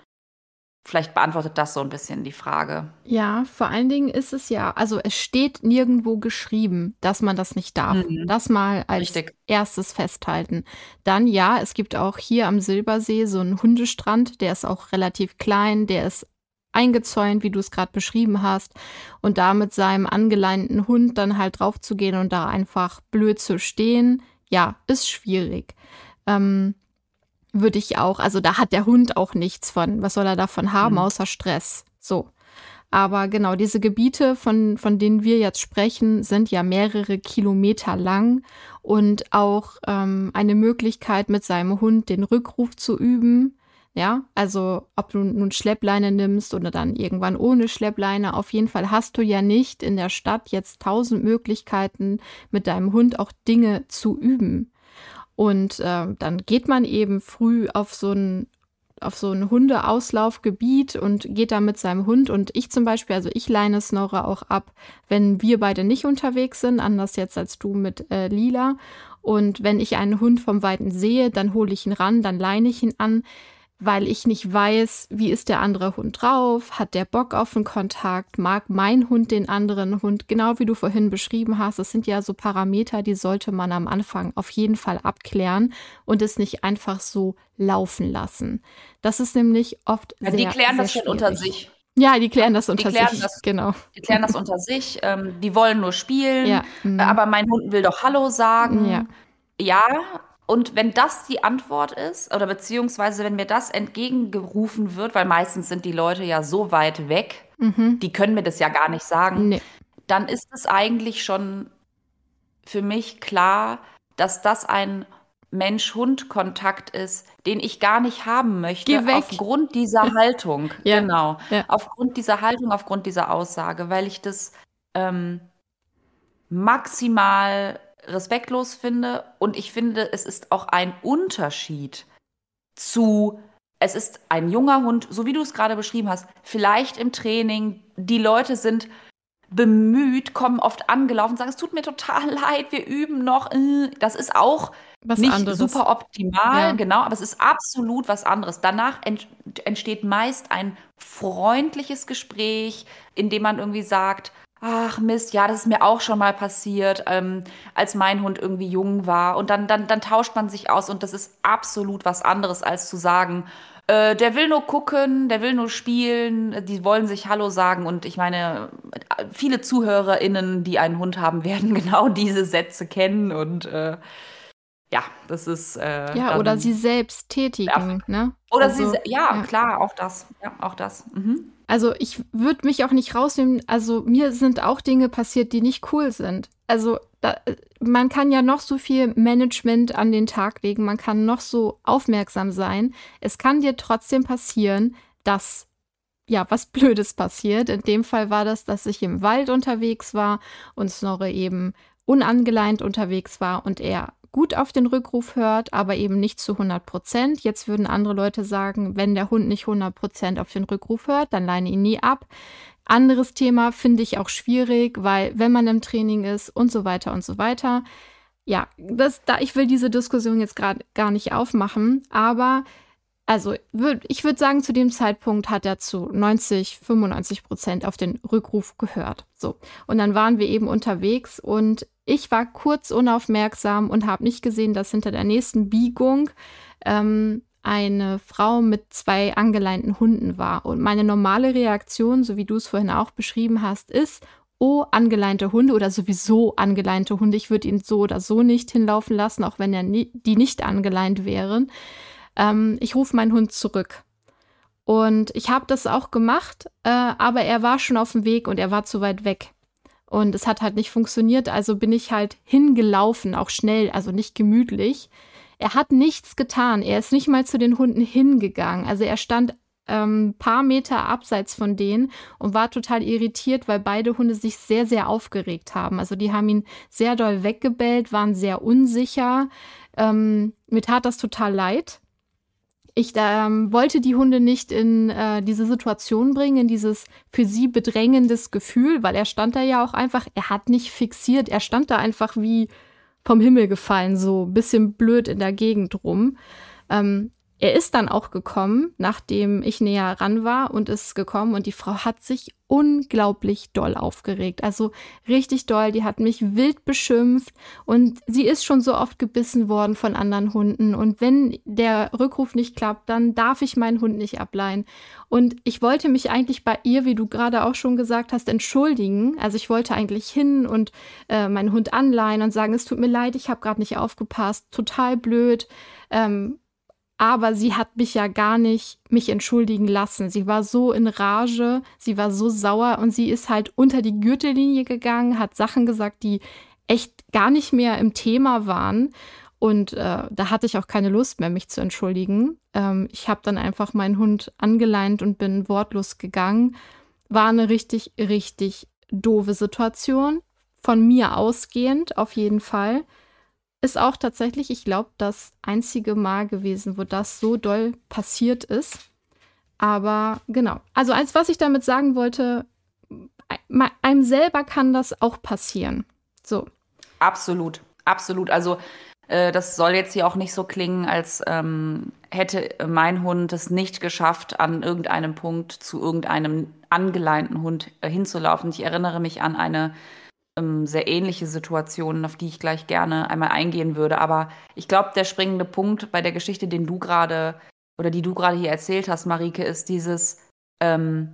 Vielleicht beantwortet das so ein bisschen die Frage. Ja, vor allen Dingen ist es ja, also es steht nirgendwo geschrieben, dass man das nicht darf. Mhm. Das mal als Richtig. erstes festhalten. Dann ja, es gibt auch hier am Silbersee so einen Hundestrand, der ist auch relativ klein, der ist eingezäunt, wie du es gerade beschrieben hast, und da mit seinem angeleinten Hund dann halt draufzugehen und da einfach blöd zu stehen, ja, ist schwierig. Ähm, würde ich auch, also da hat der Hund auch nichts von. Was soll er davon haben, mhm. außer Stress? So. Aber genau, diese Gebiete, von, von denen wir jetzt sprechen, sind ja mehrere Kilometer lang und auch ähm, eine Möglichkeit, mit seinem Hund den Rückruf zu üben. Ja, also ob du nun Schleppleine nimmst oder dann irgendwann ohne Schleppleine, auf jeden Fall hast du ja nicht in der Stadt jetzt tausend Möglichkeiten, mit deinem Hund auch Dinge zu üben. Und äh, dann geht man eben früh auf so ein auf so ein Hundeauslaufgebiet und geht da mit seinem Hund und ich zum Beispiel, also ich leine Snorre auch ab, wenn wir beide nicht unterwegs sind, anders jetzt als du mit äh, Lila. Und wenn ich einen Hund vom Weiten sehe, dann hole ich ihn ran, dann leine ich ihn an weil ich nicht weiß, wie ist der andere Hund drauf, hat der Bock auf einen Kontakt, mag mein Hund den anderen Hund, genau wie du vorhin beschrieben hast. Das sind ja so Parameter, die sollte man am Anfang auf jeden Fall abklären und es nicht einfach so laufen lassen. Das ist nämlich oft ja, sehr, Die klären das schon unter sich. Ja, die klären das unter klären sich. Das, genau. Die klären das unter sich. Ähm, die wollen nur spielen, ja. mhm. aber mein Hund will doch Hallo sagen. Ja. Ja, und wenn das die Antwort ist, oder beziehungsweise wenn mir das entgegengerufen wird, weil meistens sind die Leute ja so weit weg, mhm. die können mir das ja gar nicht sagen, nee. dann ist es eigentlich schon für mich klar, dass das ein Mensch-Hund-Kontakt ist, den ich gar nicht haben möchte, aufgrund dieser Haltung. ja. Genau. Ja. Aufgrund dieser Haltung, aufgrund dieser Aussage, weil ich das ähm, maximal respektlos finde. Und ich finde, es ist auch ein Unterschied zu, es ist ein junger Hund, so wie du es gerade beschrieben hast, vielleicht im Training, die Leute sind bemüht, kommen oft angelaufen und sagen, es tut mir total leid, wir üben noch. Äh, das ist auch was nicht anderes. super optimal, ja. genau, aber es ist absolut was anderes. Danach entsteht meist ein freundliches Gespräch, in dem man irgendwie sagt, Ach Mist, ja, das ist mir auch schon mal passiert, ähm, als mein Hund irgendwie jung war. Und dann, dann, dann tauscht man sich aus und das ist absolut was anderes, als zu sagen, äh, der will nur gucken, der will nur spielen, die wollen sich Hallo sagen. Und ich meine, viele ZuhörerInnen, die einen Hund haben, werden genau diese Sätze kennen und äh, ja, das ist. Äh, ja, oder sie selbst tätigen, ja. ne? Oder also, sie, ja, ja, klar, auch das. Ja, auch das. Mhm. Also ich würde mich auch nicht rausnehmen. Also mir sind auch Dinge passiert, die nicht cool sind. Also da, man kann ja noch so viel Management an den Tag legen, man kann noch so aufmerksam sein. Es kann dir trotzdem passieren, dass ja was Blödes passiert. In dem Fall war das, dass ich im Wald unterwegs war und Snorre eben unangeleint unterwegs war und er gut auf den Rückruf hört, aber eben nicht zu 100 Prozent. Jetzt würden andere Leute sagen, wenn der Hund nicht 100 Prozent auf den Rückruf hört, dann leine ihn nie ab. Anderes Thema finde ich auch schwierig, weil wenn man im Training ist und so weiter und so weiter. Ja, das, da, ich will diese Diskussion jetzt gerade gar nicht aufmachen, aber also würd, ich würde sagen, zu dem Zeitpunkt hat er zu 90, 95 Prozent auf den Rückruf gehört. So. Und dann waren wir eben unterwegs und ich war kurz unaufmerksam und habe nicht gesehen, dass hinter der nächsten Biegung ähm, eine Frau mit zwei angeleinten Hunden war. Und meine normale Reaktion, so wie du es vorhin auch beschrieben hast, ist, oh, angeleinte Hunde oder sowieso angeleinte Hunde. Ich würde ihn so oder so nicht hinlaufen lassen, auch wenn er nie, die nicht angeleint wären ähm, ich rufe meinen Hund zurück. Und ich habe das auch gemacht, äh, aber er war schon auf dem Weg und er war zu weit weg. Und es hat halt nicht funktioniert, also bin ich halt hingelaufen, auch schnell, also nicht gemütlich. Er hat nichts getan, er ist nicht mal zu den Hunden hingegangen. Also er stand ähm, paar Meter abseits von denen und war total irritiert, weil beide Hunde sich sehr, sehr aufgeregt haben. Also die haben ihn sehr doll weggebellt, waren sehr unsicher. Ähm, mir tat das total leid ich ähm, wollte die Hunde nicht in äh, diese Situation bringen, in dieses für sie bedrängendes Gefühl, weil er stand da ja auch einfach, er hat nicht fixiert, er stand da einfach wie vom Himmel gefallen, so ein bisschen blöd in der Gegend rum. Ähm, er ist dann auch gekommen, nachdem ich näher ran war und ist gekommen und die Frau hat sich unglaublich doll aufgeregt. Also richtig doll, die hat mich wild beschimpft und sie ist schon so oft gebissen worden von anderen Hunden und wenn der Rückruf nicht klappt, dann darf ich meinen Hund nicht ableihen. Und ich wollte mich eigentlich bei ihr, wie du gerade auch schon gesagt hast, entschuldigen. Also ich wollte eigentlich hin und äh, meinen Hund anleihen und sagen, es tut mir leid, ich habe gerade nicht aufgepasst, total blöd. Ähm, aber sie hat mich ja gar nicht mich entschuldigen lassen. Sie war so in Rage, sie war so sauer und sie ist halt unter die Gürtellinie gegangen, hat Sachen gesagt, die echt gar nicht mehr im Thema waren. Und äh, da hatte ich auch keine Lust mehr, mich zu entschuldigen. Ähm, ich habe dann einfach meinen Hund angeleint und bin wortlos gegangen. War eine richtig, richtig doofe Situation. Von mir ausgehend, auf jeden Fall. Ist auch tatsächlich, ich glaube, das einzige Mal gewesen, wo das so doll passiert ist. Aber genau. Also, als was ich damit sagen wollte, einem selber kann das auch passieren. So. Absolut, absolut. Also, äh, das soll jetzt hier auch nicht so klingen, als ähm, hätte mein Hund es nicht geschafft, an irgendeinem Punkt zu irgendeinem angeleinten Hund äh, hinzulaufen. Ich erinnere mich an eine ähm, sehr ähnliche Situationen, auf die ich gleich gerne einmal eingehen würde. Aber ich glaube, der springende Punkt bei der Geschichte, den du gerade oder die du gerade hier erzählt hast, Marike, ist dieses, ähm,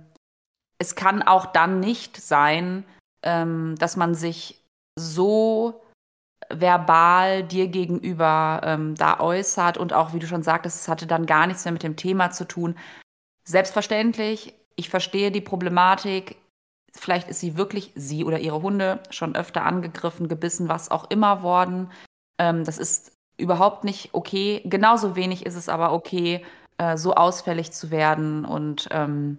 es kann auch dann nicht sein, ähm, dass man sich so verbal dir gegenüber ähm, da äußert und auch, wie du schon sagtest, es hatte dann gar nichts mehr mit dem Thema zu tun. Selbstverständlich, ich verstehe die Problematik, Vielleicht ist sie wirklich, sie oder ihre Hunde, schon öfter angegriffen, gebissen, was auch immer worden. Ähm, das ist überhaupt nicht okay. Genauso wenig ist es aber okay, äh, so ausfällig zu werden und ähm,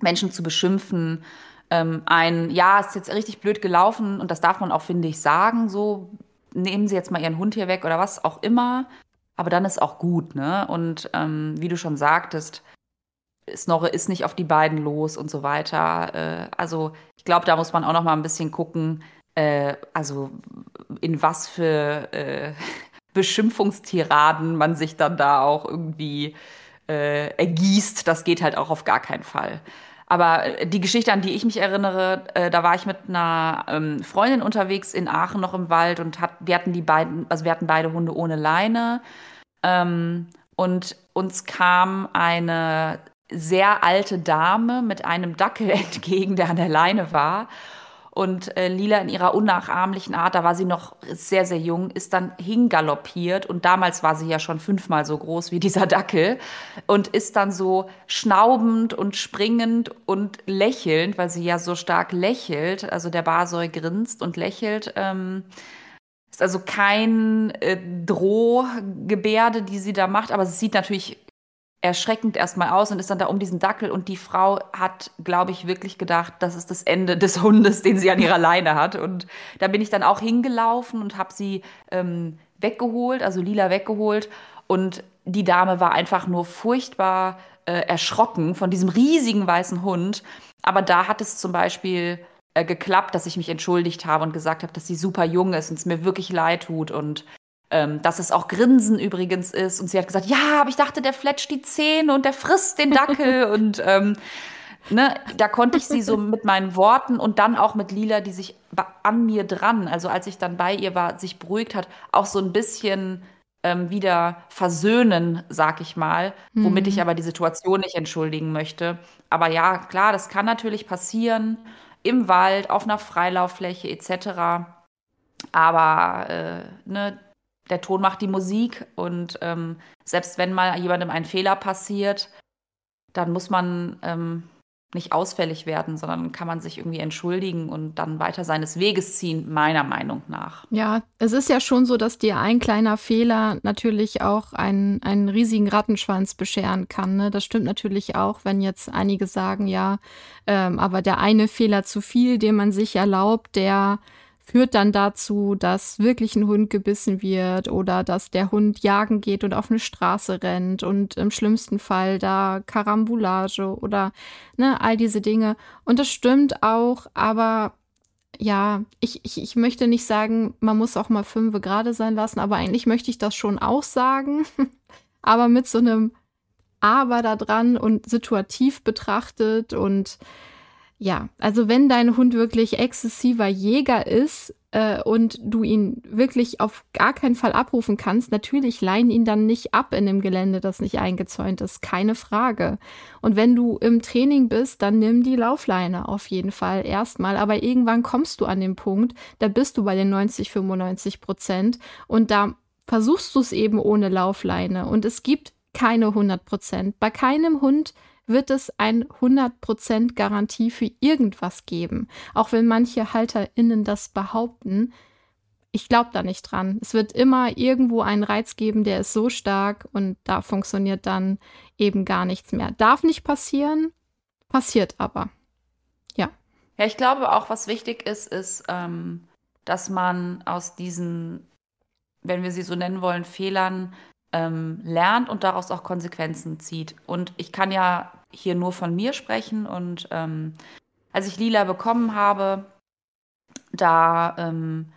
Menschen zu beschimpfen. Ähm, ein, ja, ist jetzt richtig blöd gelaufen und das darf man auch, finde ich, sagen. So, nehmen Sie jetzt mal Ihren Hund hier weg oder was auch immer. Aber dann ist auch gut, ne? Und ähm, wie du schon sagtest, Snorre ist nicht auf die beiden los und so weiter. Äh, also ich glaube, da muss man auch noch mal ein bisschen gucken, äh, also in was für äh, Beschimpfungstiraden man sich dann da auch irgendwie ergießt. Das geht halt auch auf gar keinen Fall. Aber die Geschichte, an die ich mich erinnere, da war ich mit einer ähm, Freundin unterwegs in Aachen noch im Wald und hat, wir hatten die beiden, also wir hatten beide Hunde ohne Leine. Ähm, und uns kam eine sehr alte Dame mit einem Dackel entgegen, der an der Leine war. Und äh, Lila in ihrer unnachahmlichen Art, da war sie noch sehr, sehr jung, ist dann hingaloppiert. Und damals war sie ja schon fünfmal so groß wie dieser Dackel. Und ist dann so schnaubend und springend und lächelnd, weil sie ja so stark lächelt. Also der Basoi grinst und lächelt. Ähm, ist also kein äh, Drohgebärde, die sie da macht, aber es sieht natürlich erschreckend erstmal aus und ist dann da um diesen Dackel und die Frau hat, glaube ich, wirklich gedacht, das ist das Ende des Hundes, den sie an ihrer Leine hat. Und da bin ich dann auch hingelaufen und habe sie ähm, weggeholt, also Lila weggeholt. Und die Dame war einfach nur furchtbar äh, erschrocken von diesem riesigen weißen Hund. Aber da hat es zum Beispiel äh, geklappt, dass ich mich entschuldigt habe und gesagt habe, dass sie super jung ist und es mir wirklich leid tut und ähm, dass es auch Grinsen übrigens ist. Und sie hat gesagt, ja, aber ich dachte, der fletscht die Zähne und der frisst den Dackel. und ähm, ne, da konnte ich sie so mit meinen Worten und dann auch mit Lila, die sich an mir dran, also als ich dann bei ihr war, sich beruhigt hat, auch so ein bisschen ähm, wieder versöhnen, sag ich mal, womit ich mhm. aber die Situation nicht entschuldigen möchte. Aber ja, klar, das kann natürlich passieren im Wald, auf einer Freilauffläche etc. Aber äh, ne, der Ton macht die Musik und ähm, selbst wenn mal jemandem ein Fehler passiert, dann muss man ähm, nicht ausfällig werden, sondern kann man sich irgendwie entschuldigen und dann weiter seines Weges ziehen, meiner Meinung nach. Ja, es ist ja schon so, dass dir ein kleiner Fehler natürlich auch einen, einen riesigen Rattenschwanz bescheren kann. Ne? Das stimmt natürlich auch, wenn jetzt einige sagen, ja, ähm, aber der eine Fehler zu viel, den man sich erlaubt, der führt dann dazu, dass wirklich ein Hund gebissen wird oder dass der Hund jagen geht und auf eine Straße rennt und im schlimmsten Fall da Karambolage oder ne, all diese Dinge. Und das stimmt auch, aber ja, ich, ich, ich möchte nicht sagen, man muss auch mal fünf gerade sein lassen, aber eigentlich möchte ich das schon auch sagen. aber mit so einem Aber da dran und situativ betrachtet und ja, also wenn dein Hund wirklich exzessiver Jäger ist äh, und du ihn wirklich auf gar keinen Fall abrufen kannst, natürlich leihen ihn dann nicht ab in dem Gelände, das nicht eingezäunt ist, keine Frage. Und wenn du im Training bist, dann nimm die Laufleine auf jeden Fall erstmal. Aber irgendwann kommst du an den Punkt, da bist du bei den 90, 95 Prozent und da versuchst du es eben ohne Laufleine. Und es gibt keine 100 Prozent. Bei keinem Hund wird es ein 100% Garantie für irgendwas geben. Auch wenn manche HalterInnen das behaupten. Ich glaube da nicht dran. Es wird immer irgendwo einen Reiz geben, der ist so stark und da funktioniert dann eben gar nichts mehr. Darf nicht passieren, passiert aber. Ja. Ja, ich glaube auch, was wichtig ist, ist, ähm, dass man aus diesen, wenn wir sie so nennen wollen, Fehlern ähm, lernt und daraus auch Konsequenzen zieht. Und ich kann ja hier nur von mir sprechen. Und ähm, als ich Lila bekommen habe, da ähm,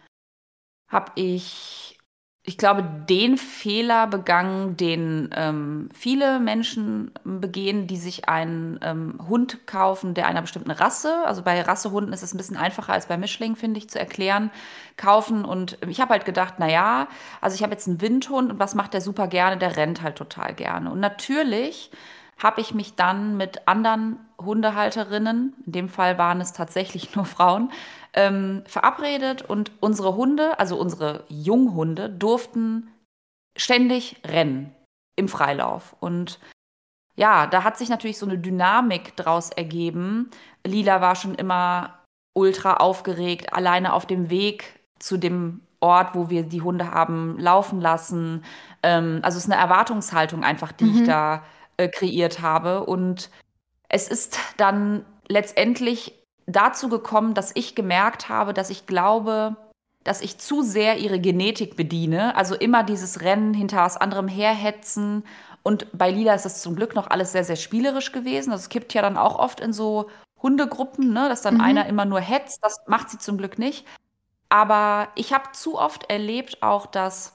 habe ich, ich glaube, den Fehler begangen, den ähm, viele Menschen begehen, die sich einen ähm, Hund kaufen, der einer bestimmten Rasse, also bei Rassehunden ist es ein bisschen einfacher als bei Mischlingen, finde ich, zu erklären, kaufen. Und ich habe halt gedacht, naja, also ich habe jetzt einen Windhund und was macht der super gerne? Der rennt halt total gerne. Und natürlich habe ich mich dann mit anderen Hundehalterinnen, in dem Fall waren es tatsächlich nur Frauen, ähm, verabredet und unsere Hunde, also unsere Junghunde, durften ständig rennen im Freilauf. Und ja, da hat sich natürlich so eine Dynamik draus ergeben. Lila war schon immer ultra aufgeregt, alleine auf dem Weg zu dem Ort, wo wir die Hunde haben laufen lassen. Ähm, also es ist eine Erwartungshaltung einfach, die mhm. ich da äh, kreiert habe. Und es ist dann letztendlich dazu gekommen, dass ich gemerkt habe, dass ich glaube, dass ich zu sehr ihre Genetik bediene. Also immer dieses Rennen hinter was anderem herhetzen. Und bei Lila ist das zum Glück noch alles sehr, sehr spielerisch gewesen. Also es kippt ja dann auch oft in so Hundegruppen, ne, dass dann mhm. einer immer nur hetzt. Das macht sie zum Glück nicht. Aber ich habe zu oft erlebt auch, dass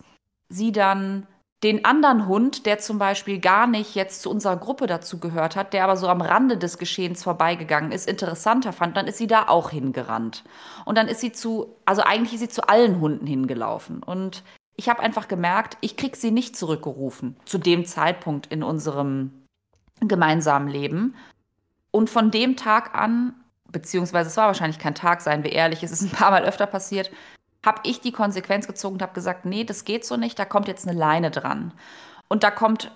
sie dann den anderen Hund, der zum Beispiel gar nicht jetzt zu unserer Gruppe dazu gehört hat, der aber so am Rande des Geschehens vorbeigegangen ist, interessanter fand, dann ist sie da auch hingerannt. Und dann ist sie zu, also eigentlich ist sie zu allen Hunden hingelaufen. Und ich habe einfach gemerkt, ich krieg sie nicht zurückgerufen zu dem Zeitpunkt in unserem gemeinsamen Leben. Und von dem Tag an, beziehungsweise es war wahrscheinlich kein Tag, seien wir ehrlich, es ist ein paar Mal öfter passiert, habe ich die Konsequenz gezogen und habe gesagt, nee, das geht so nicht, da kommt jetzt eine Leine dran. Und da kommt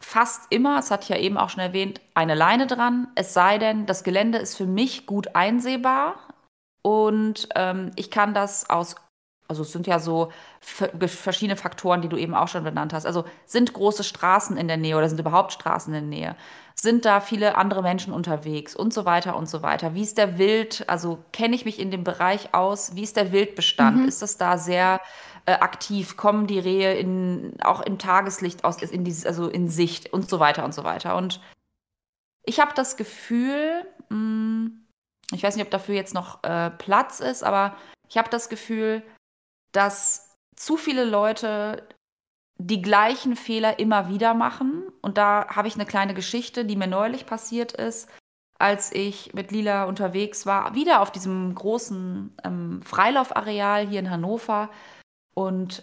fast immer, das hatte ich ja eben auch schon erwähnt, eine Leine dran, es sei denn, das Gelände ist für mich gut einsehbar und ähm, ich kann das aus Also es sind ja so verschiedene Faktoren, die du eben auch schon benannt hast. Also sind große Straßen in der Nähe oder sind überhaupt Straßen in der Nähe? Sind da viele andere Menschen unterwegs und so weiter und so weiter? Wie ist der Wild? Also kenne ich mich in dem Bereich aus? Wie ist der Wildbestand? Mhm. Ist das da sehr äh, aktiv? Kommen die Rehe in, auch im Tageslicht aus, in dieses, also in Sicht und so weiter und so weiter? Und ich habe das Gefühl, mh, hm, ich weiß nicht, ob dafür jetzt noch äh, Platz ist, aber ich habe das Gefühl, dass zu viele Leute die gleichen Fehler immer wieder machen. Und da habe ich eine kleine Geschichte, die mir neulich passiert ist, als ich mit Lila unterwegs war, wieder auf diesem großen ähm, Freilaufareal hier in Hannover. Und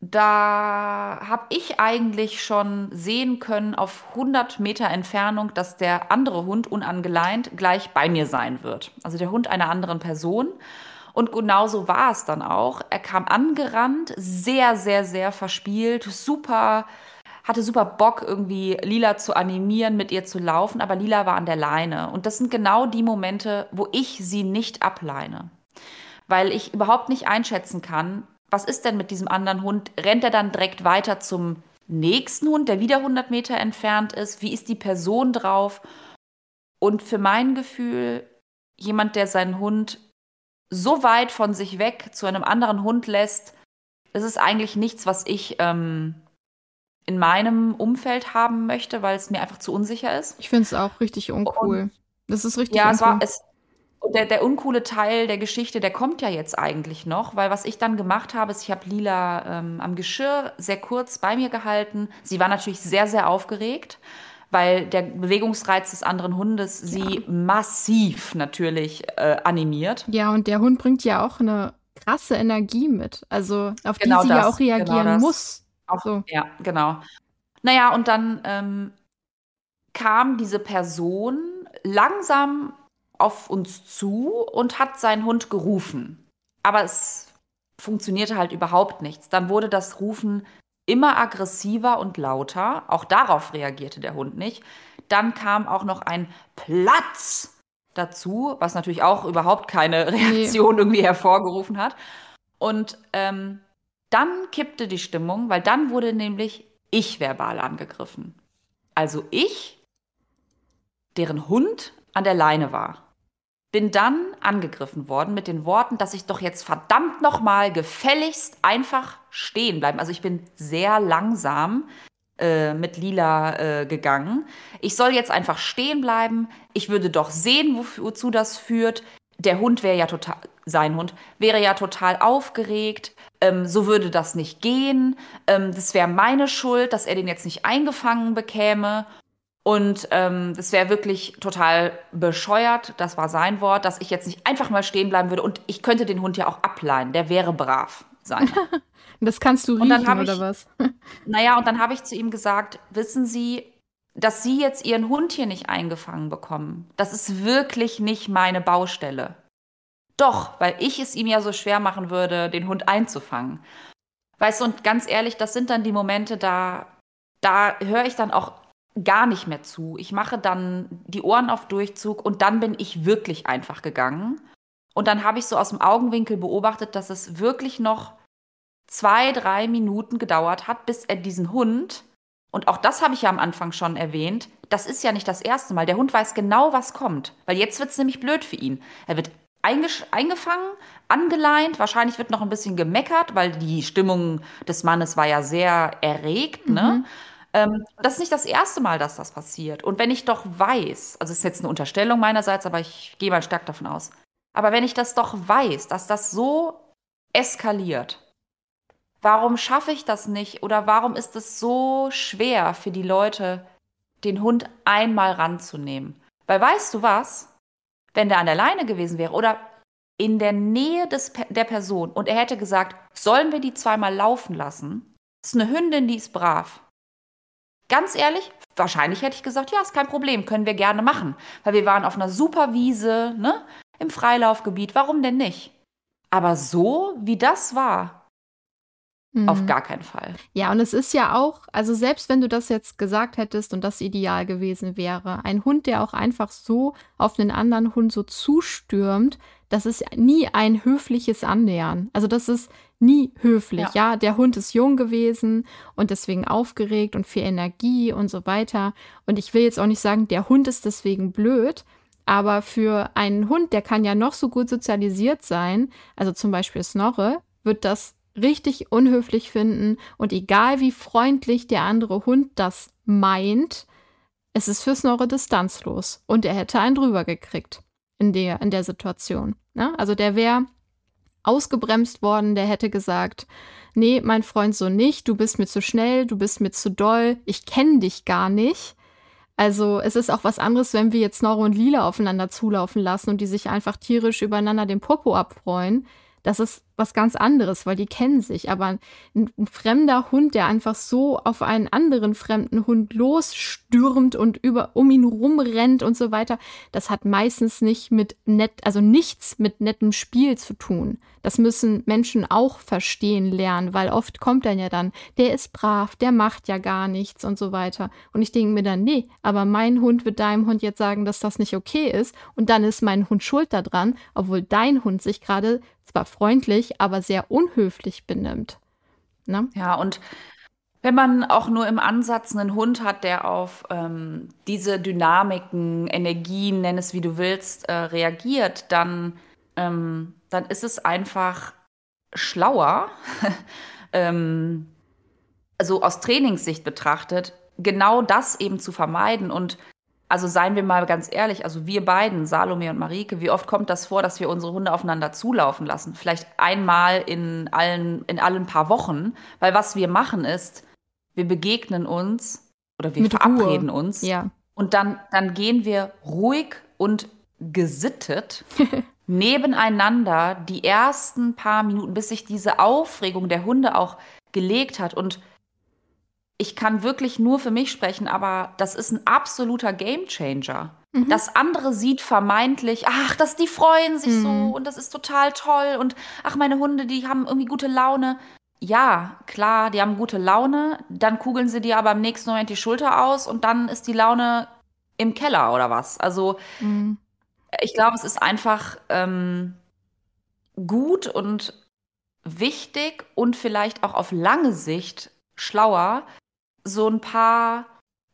da habe ich eigentlich schon sehen können auf 100 Meter Entfernung, dass der andere Hund unangeleint gleich bei mir sein wird. Also der Hund einer anderen Person. Und genauso war es dann auch. Er kam angerannt, sehr, sehr, sehr verspielt, super, hatte super Bock, irgendwie Lila zu animieren, mit ihr zu laufen, aber Lila war an der Leine. Und das sind genau die Momente, wo ich sie nicht ableine. Weil ich überhaupt nicht einschätzen kann, was ist denn mit diesem anderen Hund? Rennt er dann direkt weiter zum nächsten Hund, der wieder 100 Meter entfernt ist? Wie ist die Person drauf? Und für mein Gefühl, jemand, der seinen Hund so weit von sich weg zu einem anderen Hund lässt, das ist eigentlich nichts, was ich ähm, in meinem Umfeld haben möchte, weil es mir einfach zu unsicher ist. Ich finde es auch richtig uncool. Und, das ist richtig ja, uncool. Ja, es war, es, der, der uncoole Teil der Geschichte, der kommt ja jetzt eigentlich noch, weil was ich dann gemacht habe, ist, ich habe Lila ähm, am Geschirr sehr kurz bei mir gehalten. Sie war natürlich sehr, sehr aufgeregt, weil der Bewegungsreiz des anderen Hundes sie ja. massiv natürlich äh, animiert. Ja, und der Hund bringt ja auch eine krasse Energie mit, also auf genau die sie das, ja auch genau reagieren genau muss. Auch, so. Ja, genau. Naja, und dann ähm, kam diese Person langsam auf uns zu und hat seinen Hund gerufen. Aber es funktionierte halt überhaupt nichts. Dann wurde das Rufen immer aggressiver und lauter. Auch darauf reagierte der Hund nicht. Dann kam auch noch ein Platz dazu, was natürlich auch überhaupt keine Reaktion nee. irgendwie hervorgerufen hat. Und ähm, dann kippte die Stimmung, weil dann wurde nämlich ich verbal angegriffen. Also ich, deren Hund an der Leine war bin dann angegriffen worden mit den Worten, dass ich doch jetzt verdammt nochmal gefälligst einfach stehen bleiben. Also ich bin sehr langsam äh, mit Lila äh, gegangen. Ich soll jetzt einfach stehen bleiben. Ich würde doch sehen, wozu das führt. Der Hund wäre ja total, sein Hund wäre ja total aufgeregt. Ähm, so würde das nicht gehen. Ähm, das wäre meine Schuld, dass er den jetzt nicht eingefangen bekäme. Und ähm, das wäre wirklich total bescheuert, das war sein Wort, dass ich jetzt nicht einfach mal stehen bleiben würde. Und ich könnte den Hund ja auch ableihen, der wäre brav sein. das kannst du riechen, oder ich, was? naja, und dann habe ich zu ihm gesagt, wissen Sie, dass Sie jetzt Ihren Hund hier nicht eingefangen bekommen, das ist wirklich nicht meine Baustelle. Doch, weil ich es ihm ja so schwer machen würde, den Hund einzufangen. Weißt du, und ganz ehrlich, das sind dann die Momente, da, da höre ich dann auch gar nicht mehr zu. Ich mache dann die Ohren auf Durchzug und dann bin ich wirklich einfach gegangen. Und dann habe ich so aus dem Augenwinkel beobachtet, dass es wirklich noch zwei, drei Minuten gedauert hat, bis er diesen Hund, und auch das habe ich ja am Anfang schon erwähnt, das ist ja nicht das erste Mal. Der Hund weiß genau, was kommt. Weil jetzt wird es nämlich blöd für ihn. Er wird eingefangen, angeleint, wahrscheinlich wird noch ein bisschen gemeckert, weil die Stimmung des Mannes war ja sehr erregt, ne? mhm. ne? Ähm, das ist nicht das erste Mal, dass das passiert. Und wenn ich doch weiß, also es ist jetzt eine Unterstellung meinerseits, aber ich gehe mal stark davon aus. Aber wenn ich das doch weiß, dass das so eskaliert, warum schaffe ich das nicht oder warum ist es so schwer für die Leute, den Hund einmal ranzunehmen? Weil weißt du was? Wenn der an der Leine gewesen wäre oder in der Nähe des, der Person und er hätte gesagt, sollen wir die zweimal laufen lassen? Das ist eine Hündin, die ist brav. Ganz ehrlich, wahrscheinlich hätte ich gesagt, ja, ist kein Problem, können wir gerne machen. Weil wir waren auf einer super Wiese, ne? Im Freilaufgebiet, warum denn nicht? Aber so, wie das war, mhm. auf gar keinen Fall. Ja, und es ist ja auch, also selbst wenn du das jetzt gesagt hättest und das ideal gewesen wäre, ein Hund, der auch einfach so auf einen anderen Hund so zustürmt, das ist nie ein höfliches Annähern. Also das ist nie höflich. Ja. ja, der Hund ist jung gewesen und deswegen aufgeregt und viel Energie und so weiter. Und ich will jetzt auch nicht sagen, der Hund ist deswegen blöd. Aber für einen Hund, der kann ja noch so gut sozialisiert sein, also zum Beispiel Snorre, wird das richtig unhöflich finden. Und egal wie freundlich der andere Hund das meint, es ist für Snorre distanzlos. Und er hätte einen drüber gekriegt in der, in der Situation. Ne? Also der wäre ausgebremst worden, der hätte gesagt, nee, mein Freund so nicht, du bist mir zu schnell, du bist mir zu doll, ich kenne dich gar nicht. Also es ist auch was anderes, wenn wir jetzt Snorre und Lila aufeinander zulaufen lassen und die sich einfach tierisch übereinander den Popo abfreuen das ist was ganz anderes, weil die kennen sich. Aber ein, ein, fremder Hund, der einfach so auf einen anderen fremden Hund losstürmt und über, um ihn rumrennt und so weiter, das hat meistens nicht mit nett, also nichts mit nettem Spiel zu tun. Das müssen Menschen auch verstehen lernen, weil oft kommt dann ja dann, der ist brav, der macht ja gar nichts und so weiter. Und ich denke mir dann, nee, aber mein Hund wird deinem Hund jetzt sagen, dass das nicht okay ist und dann ist mein Hund schuld daran, obwohl dein Hund sich gerade zwar freundlich, aber sehr unhöflich benimmt. Ne? Ja, und wenn man auch nur im Ansatz einen Hund hat, der auf ähm, diese Dynamiken, Energien, nenn es wie du willst, äh, reagiert, dann, ähm, dann ist es einfach schlauer, ähm, also aus Trainingssicht betrachtet, genau das eben zu vermeiden und also seien wir mal ganz ehrlich, also wir beiden, Salome und Marike, wie oft kommt das vor, dass wir unsere Hunde aufeinander zulaufen lassen? Vielleicht einmal in allen, in allen paar Wochen. Weil was wir machen ist, wir begegnen uns oder wir Mit verabreden Ruhe. uns. Ja. Und dann, dann gehen wir ruhig und gesittet nebeneinander die ersten paar Minuten, bis sich diese Aufregung der Hunde auch gelegt hat. Und ich kann wirklich nur für mich sprechen, aber das ist ein absoluter Gamechanger. Mhm. Das andere sieht vermeintlich, ach, das, die freuen sich mhm. so und das ist total toll und ach, meine Hunde, die haben irgendwie gute Laune. Ja, klar, die haben gute Laune, dann kugeln sie dir aber im nächsten Moment die Schulter aus und dann ist die Laune im Keller oder was. Also mhm. ich glaube, es ist einfach ähm, gut und wichtig und vielleicht auch auf lange Sicht schlauer, so ein paar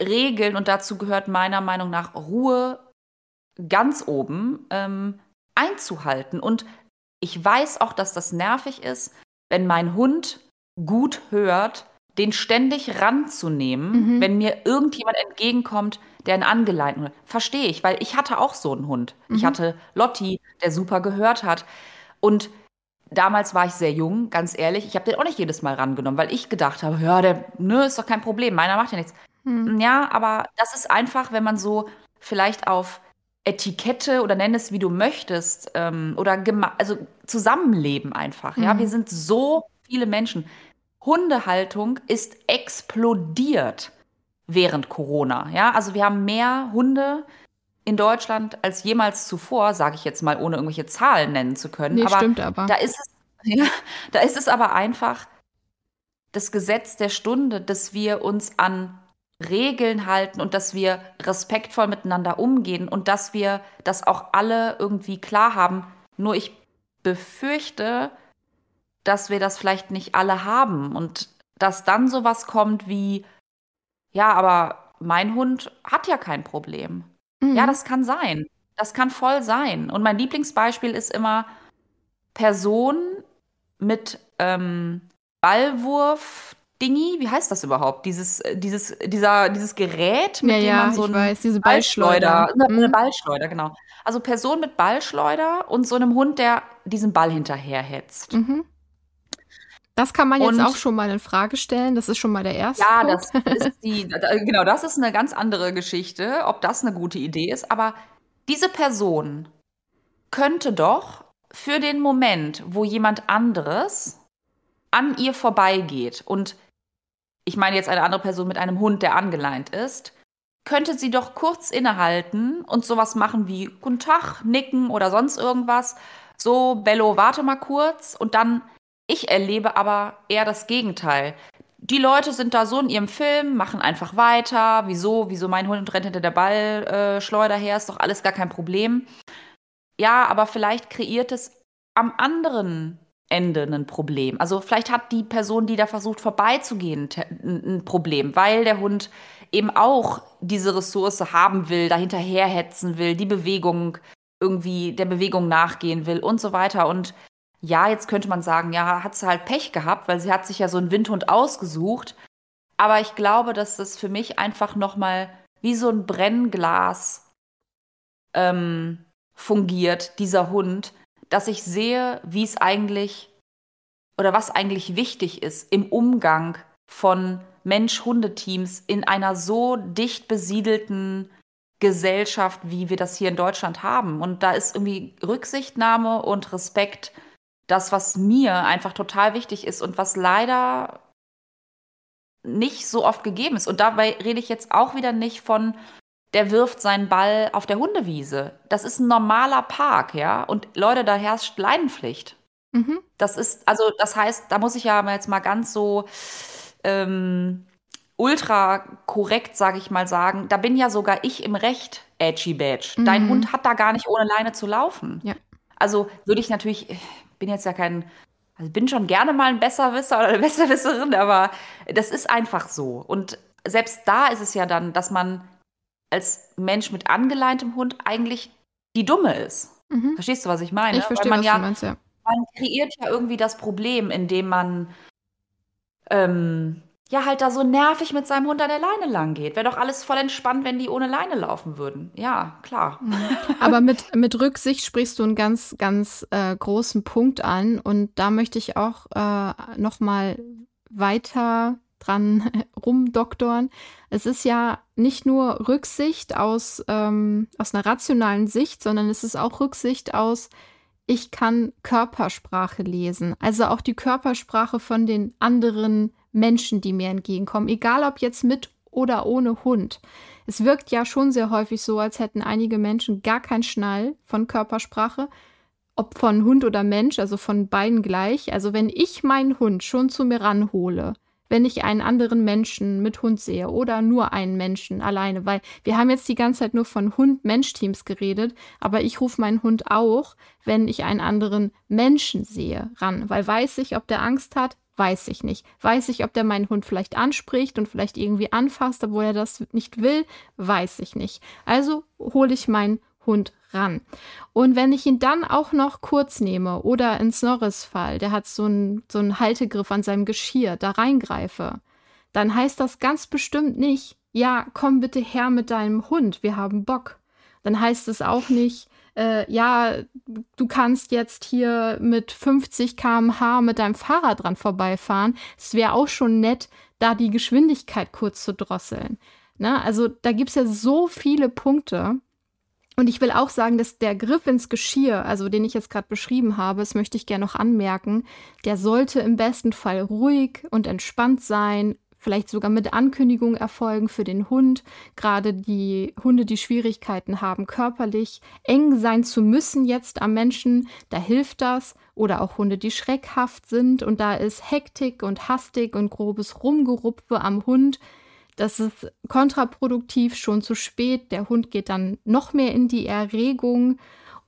Regeln und dazu gehört meiner Meinung nach Ruhe ganz oben ähm, einzuhalten. Und ich weiß auch, dass das nervig ist, wenn mein Hund gut hört, den ständig ranzunehmen, mhm. wenn mir irgendjemand entgegenkommt, der einen angeleinten Hund. Verstehe ich, weil ich hatte auch so einen Hund. Mhm. Ich hatte Lotti, der super gehört hat. Und damals war ich sehr jung, ganz ehrlich. Ich habe den auch nicht jedes Mal rangenommen, weil ich gedacht habe, ja, der, ne, ist doch kein Problem, meiner macht ja nichts. Hm. Ja, aber das ist einfach, wenn man so vielleicht auf Etikette oder nenn es wie du möchtest ähm, oder also Zusammenleben einfach. Ja, hm. wir sind so viele Menschen. Hundehaltung ist explodiert während Corona. Ja, also wir haben mehr Hunde in Deutschland als jemals zuvor, sage ich jetzt mal, ohne irgendwelche Zahlen nennen zu können. Nee, aber stimmt aber. Da ist, es, ja, da ist es aber einfach das Gesetz der Stunde, dass wir uns an Regeln halten und dass wir respektvoll miteinander umgehen und dass wir das auch alle irgendwie klar haben. Nur ich befürchte, dass wir das vielleicht nicht alle haben und dass dann sowas kommt wie, ja, aber mein Hund hat ja kein Problem. Mhm. Ja, das kann sein. Das kann voll sein. Und mein Lieblingsbeispiel ist immer Person mit ähm, Ballwurf. Dingi, wie heißt das überhaupt? Dieses, äh, dieses, dieser, dieses Gerät, mit ja, dem ja, man so ich weiß, diese Ballschleuder. Ballschleuder. Eine mhm. Ballschleuder, genau. Also Person mit Ballschleuder und so einem Hund, der diesen Ball hinterherhetzt. Mhm. Das kann man jetzt und, auch schon mal in Frage stellen. Das ist schon mal der erste. Ja, das ist die, genau, das ist eine ganz andere Geschichte, ob das eine gute Idee ist. Aber diese Person könnte doch für den Moment, wo jemand anderes an ihr vorbeigeht und ich meine jetzt eine andere Person mit einem Hund, der angeleint ist, könnte sie doch kurz innehalten und sowas machen wie Guten Tag, nicken oder sonst irgendwas. So, Bello, warte mal kurz und dann ich erlebe aber eher das Gegenteil. Die Leute sind da so in ihrem Film, machen einfach weiter. Wieso? Wieso mein Hund rennt hinter der Ballschleuder her? Ist doch alles gar kein Problem. ja, aber vielleicht kreiert es am anderen Ende ein Problem. Also vielleicht hat die Person, die da versucht vorbeizugehen, ein Problem, weil der Hund eben auch diese Ressource haben will, dahinterherhetzen will, die Bewegung irgendwie der Bewegung nachgehen will und so weiter. Und ja, jetzt könnte man sagen, ja, hat sie halt Pech gehabt, weil sie hat sich ja so einen Windhund ausgesucht. Aber ich glaube, dass das für mich einfach noch mal wie so ein Brennglas ähm, fungiert, dieser Hund, dass ich sehe, wie es eigentlich oder was eigentlich wichtig ist im Umgang von Mensch-Hundeteams in einer so dicht besiedelten Gesellschaft, wie wir das hier in Deutschland haben. Und da ist irgendwie Rücksichtnahme und Respekt das, was mir einfach total wichtig ist und was leider nicht so oft gegeben ist. Und dabei rede ich jetzt auch wieder nicht von der wirft seinen Ball auf der Hundewiese. Das ist ein normaler Park, ja. Und Leute, da herrscht Leinenpflicht. Mhm. Das ist, also das heißt, da muss ich ja jetzt mal ganz so ähm, ultra korrekt, sage ich mal, sagen, da bin ja sogar ich im Recht, Edgy Badge. Mhm. Dein Hund hat da gar nicht ohne Leine zu laufen. Ja. Also würde ich natürlich, ich bin jetzt ja kein, also bin schon gerne mal ein Besserwisser oder eine Besserwisserin, aber das ist einfach so. Und selbst da ist es ja dann, dass man als Mensch mit angeleihntem Hund eigentlich die Dumme ist. Mhm. Verstehst du, was ich meine? Ich verstehe, was ja, du meinst, ja. Man kreiert ja irgendwie das Problem, indem man ähm, ja halt da so nervig mit seinem Hund an der Leine lang geht. Wäre doch alles voll entspannt, wenn die ohne Leine laufen würden. Ja, klar. Aber mit, mit Rücksicht sprichst du einen ganz, ganz äh, großen Punkt an. Und da möchte ich auch äh, noch mal weiter dran rumdoktoren. Es ist ja nicht nur Rücksicht aus, ähm, aus einer rationalen Sicht, sondern es ist auch Rücksicht aus, ich kann Körpersprache lesen. Also auch die Körpersprache von den anderen Menschen, die mir entgegenkommen, egal ob jetzt mit oder ohne Hund. Es wirkt ja schon sehr häufig so, als hätten einige Menschen gar keinen Schnall von Körpersprache, ob von Hund oder Mensch, also von beiden gleich. Also wenn ich meinen Hund schon zu mir ranhole, wenn ich einen anderen Menschen mit Hund sehe oder nur einen Menschen alleine, weil wir haben jetzt die ganze Zeit nur von Hund-Mensch-Teams geredet, aber ich rufe meinen Hund auch, wenn ich einen anderen Menschen sehe, ran, weil weiß ich, ob der Angst hat, weiß ich nicht. Weiß ich, ob der meinen Hund vielleicht anspricht und vielleicht irgendwie anfasst, obwohl er das nicht will, weiß ich nicht. Also hole ich meinen Hund ran. Und wenn ich ihn dann auch noch kurz nehme oder in Snorris Fall, der hat so einen, so einen Haltegriff an seinem Geschirr, da reingreife, dann heißt das ganz bestimmt nicht, ja, komm bitte her mit deinem Hund, wir haben Bock. Dann heißt es auch nicht, äh, ja, du kannst jetzt hier mit 50 km/h mit deinem Fahrrad dran vorbeifahren. Es wäre auch schon nett, da die Geschwindigkeit kurz zu drosseln. Ne? Also da gibt es ja so viele Punkte. Und ich will auch sagen, dass der Griff ins Geschirr, also den ich jetzt gerade beschrieben habe, das möchte ich gerne noch anmerken, der sollte im besten Fall ruhig und entspannt sein, vielleicht sogar mit Ankündigung erfolgen für den Hund. Gerade die Hunde, die Schwierigkeiten haben, körperlich eng sein zu müssen jetzt am Menschen, da hilft das. Oder auch Hunde, die schreckhaft sind und da ist Hektik und Hastig und grobes Rumgerupfe am Hund das ist kontraproduktiv, schon zu spät. Der Hund geht dann noch mehr in die Erregung.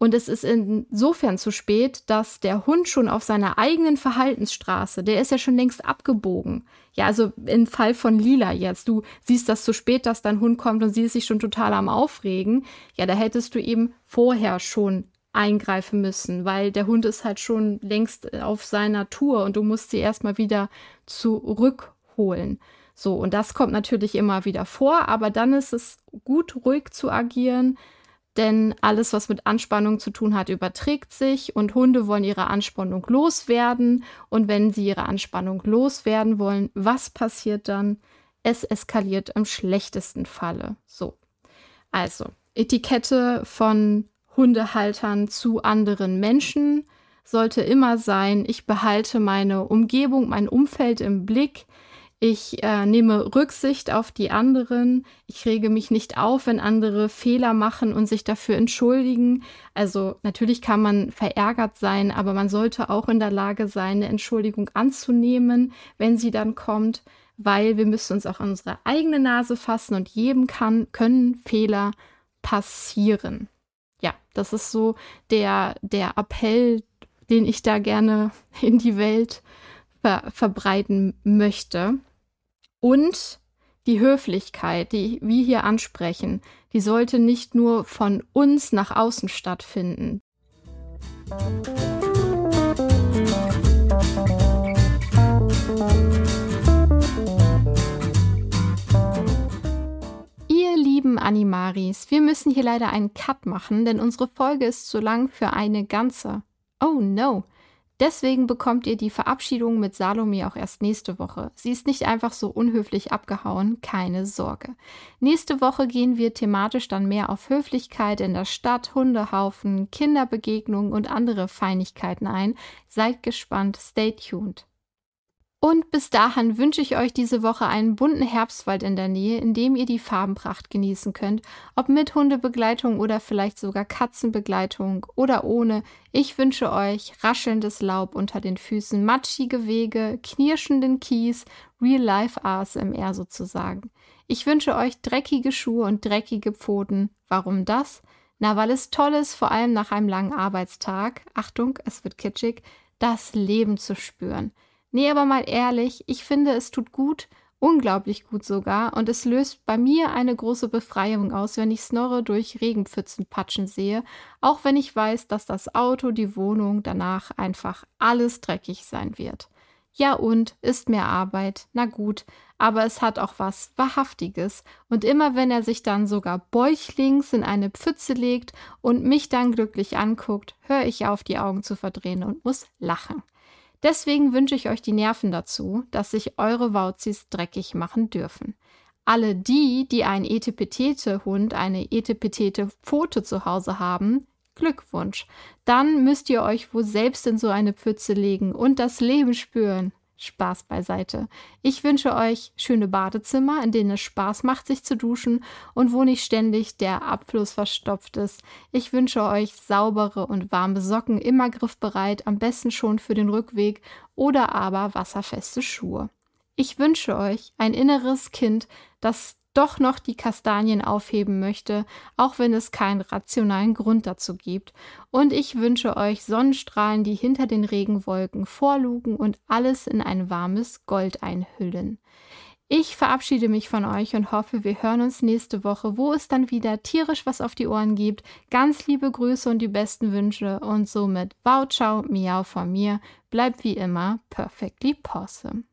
Und es ist insofern zu spät, dass der Hund schon auf seiner eigenen Verhaltensstraße, der ist ja schon längst abgebogen. Ja, also im Fall von Lila jetzt, du siehst das zu spät, dass dein Hund kommt und sie ist sich schon total am Aufregen. Ja, da hättest du eben vorher schon eingreifen müssen, weil der Hund ist halt schon längst auf seiner Tour und du musst sie erstmal wieder zurückholen. So, und das kommt natürlich immer wieder vor, aber dann ist es gut, ruhig zu agieren, denn alles, was mit Anspannung zu tun hat, überträgt sich und Hunde wollen ihre Anspannung loswerden. Und wenn sie ihre Anspannung loswerden wollen, was passiert dann? Es eskaliert im schlechtesten Falle. So. Also, Etikette von Hundehaltern zu anderen Menschen sollte immer sein, ich behalte meine Umgebung, mein Umfeld im Blick. Ich äh, nehme Rücksicht auf die anderen. Ich rege mich nicht auf, wenn andere Fehler machen und sich dafür entschuldigen. Also natürlich kann man verärgert sein, aber man sollte auch in der Lage sein, eine Entschuldigung anzunehmen, wenn sie dann kommt, weil wir müssen uns auch an unsere eigene Nase fassen und jedem kann, können Fehler passieren. ja, das ist so der, der Appell, den ich da gerne in die Welt ver verbreiten möchte. Und die Höflichkeit, die wir hier ansprechen, die sollte nicht nur von uns nach außen stattfinden. Ihr lieben Animaris, wir müssen hier leider einen Cut machen, denn unsere Folge ist zu lang für eine ganze. Oh no! Deswegen bekommt ihr die Verabschiedung mit Salome auch erst nächste Woche. Sie ist nicht einfach so unhöflich abgehauen, keine Sorge. Nächste Woche gehen wir thematisch dann mehr auf Höflichkeit in der Stadt, Hundehaufen, Kinderbegegnungen und andere Feinigkeiten ein. Seid gespannt, stay tuned. Und bis dahin wünsche ich euch diese Woche einen bunten Herbstwald in der Nähe, in dem ihr die Farbenpracht genießen könnt, ob mit Hundebegleitung oder vielleicht sogar Katzenbegleitung oder ohne. Ich wünsche euch raschelndes Laub unter den Füßen, matschige Wege, knirschenden Kies, Real-Life ASMR sozusagen. Ich wünsche euch dreckige Schuhe und dreckige Pfoten. Warum das? Na, weil es toll ist, vor allem nach einem langen Arbeitstag, Achtung, es wird kitschig, das Leben zu spüren. Nee, aber mal ehrlich, ich finde, es tut gut, unglaublich gut sogar, und es löst bei mir eine große Befreiung aus, wenn ich Snorre durch Regenpfützen patschen sehe, auch wenn ich weiß, dass das Auto, die Wohnung danach einfach alles dreckig sein wird. Ja und, ist mehr Arbeit, na gut, aber es hat auch was Wahrhaftiges, und immer wenn er sich dann sogar bäuchlings in eine Pfütze legt und mich dann glücklich anguckt, höre ich auf, die Augen zu verdrehen und muss lachen. Deswegen wünsche ich euch die Nerven dazu, dass sich eure Wauzis dreckig machen dürfen. Alle die, die einen Etepetete-Hund, eine Etepetete-Pfote zu Hause haben, Glückwunsch. Dann müsst ihr euch wohl selbst in so eine Pfütze legen und das Leben spüren. Spaß beiseite. Ich wünsche euch schöne Badezimmer, in denen es Spaß macht, sich zu duschen und wo nicht ständig der Abfluss verstopft ist. Ich wünsche euch saubere und warme Socken, immer griffbereit, am besten schon für den Rückweg oder aber wasserfeste Schuhe. Ich wünsche euch ein inneres Kind, das doch noch die Kastanien aufheben möchte, auch wenn es keinen rationalen Grund dazu gibt. Und ich wünsche euch Sonnenstrahlen, die hinter den Regenwolken vorlugen und alles in ein warmes Gold einhüllen. Ich verabschiede mich von euch und hoffe, wir hören uns nächste Woche, wo es dann wieder tierisch was auf die Ohren gibt. Ganz liebe Grüße und die besten Wünsche und somit Wow, ciao, miau von mir. Bleibt wie immer perfectly possum.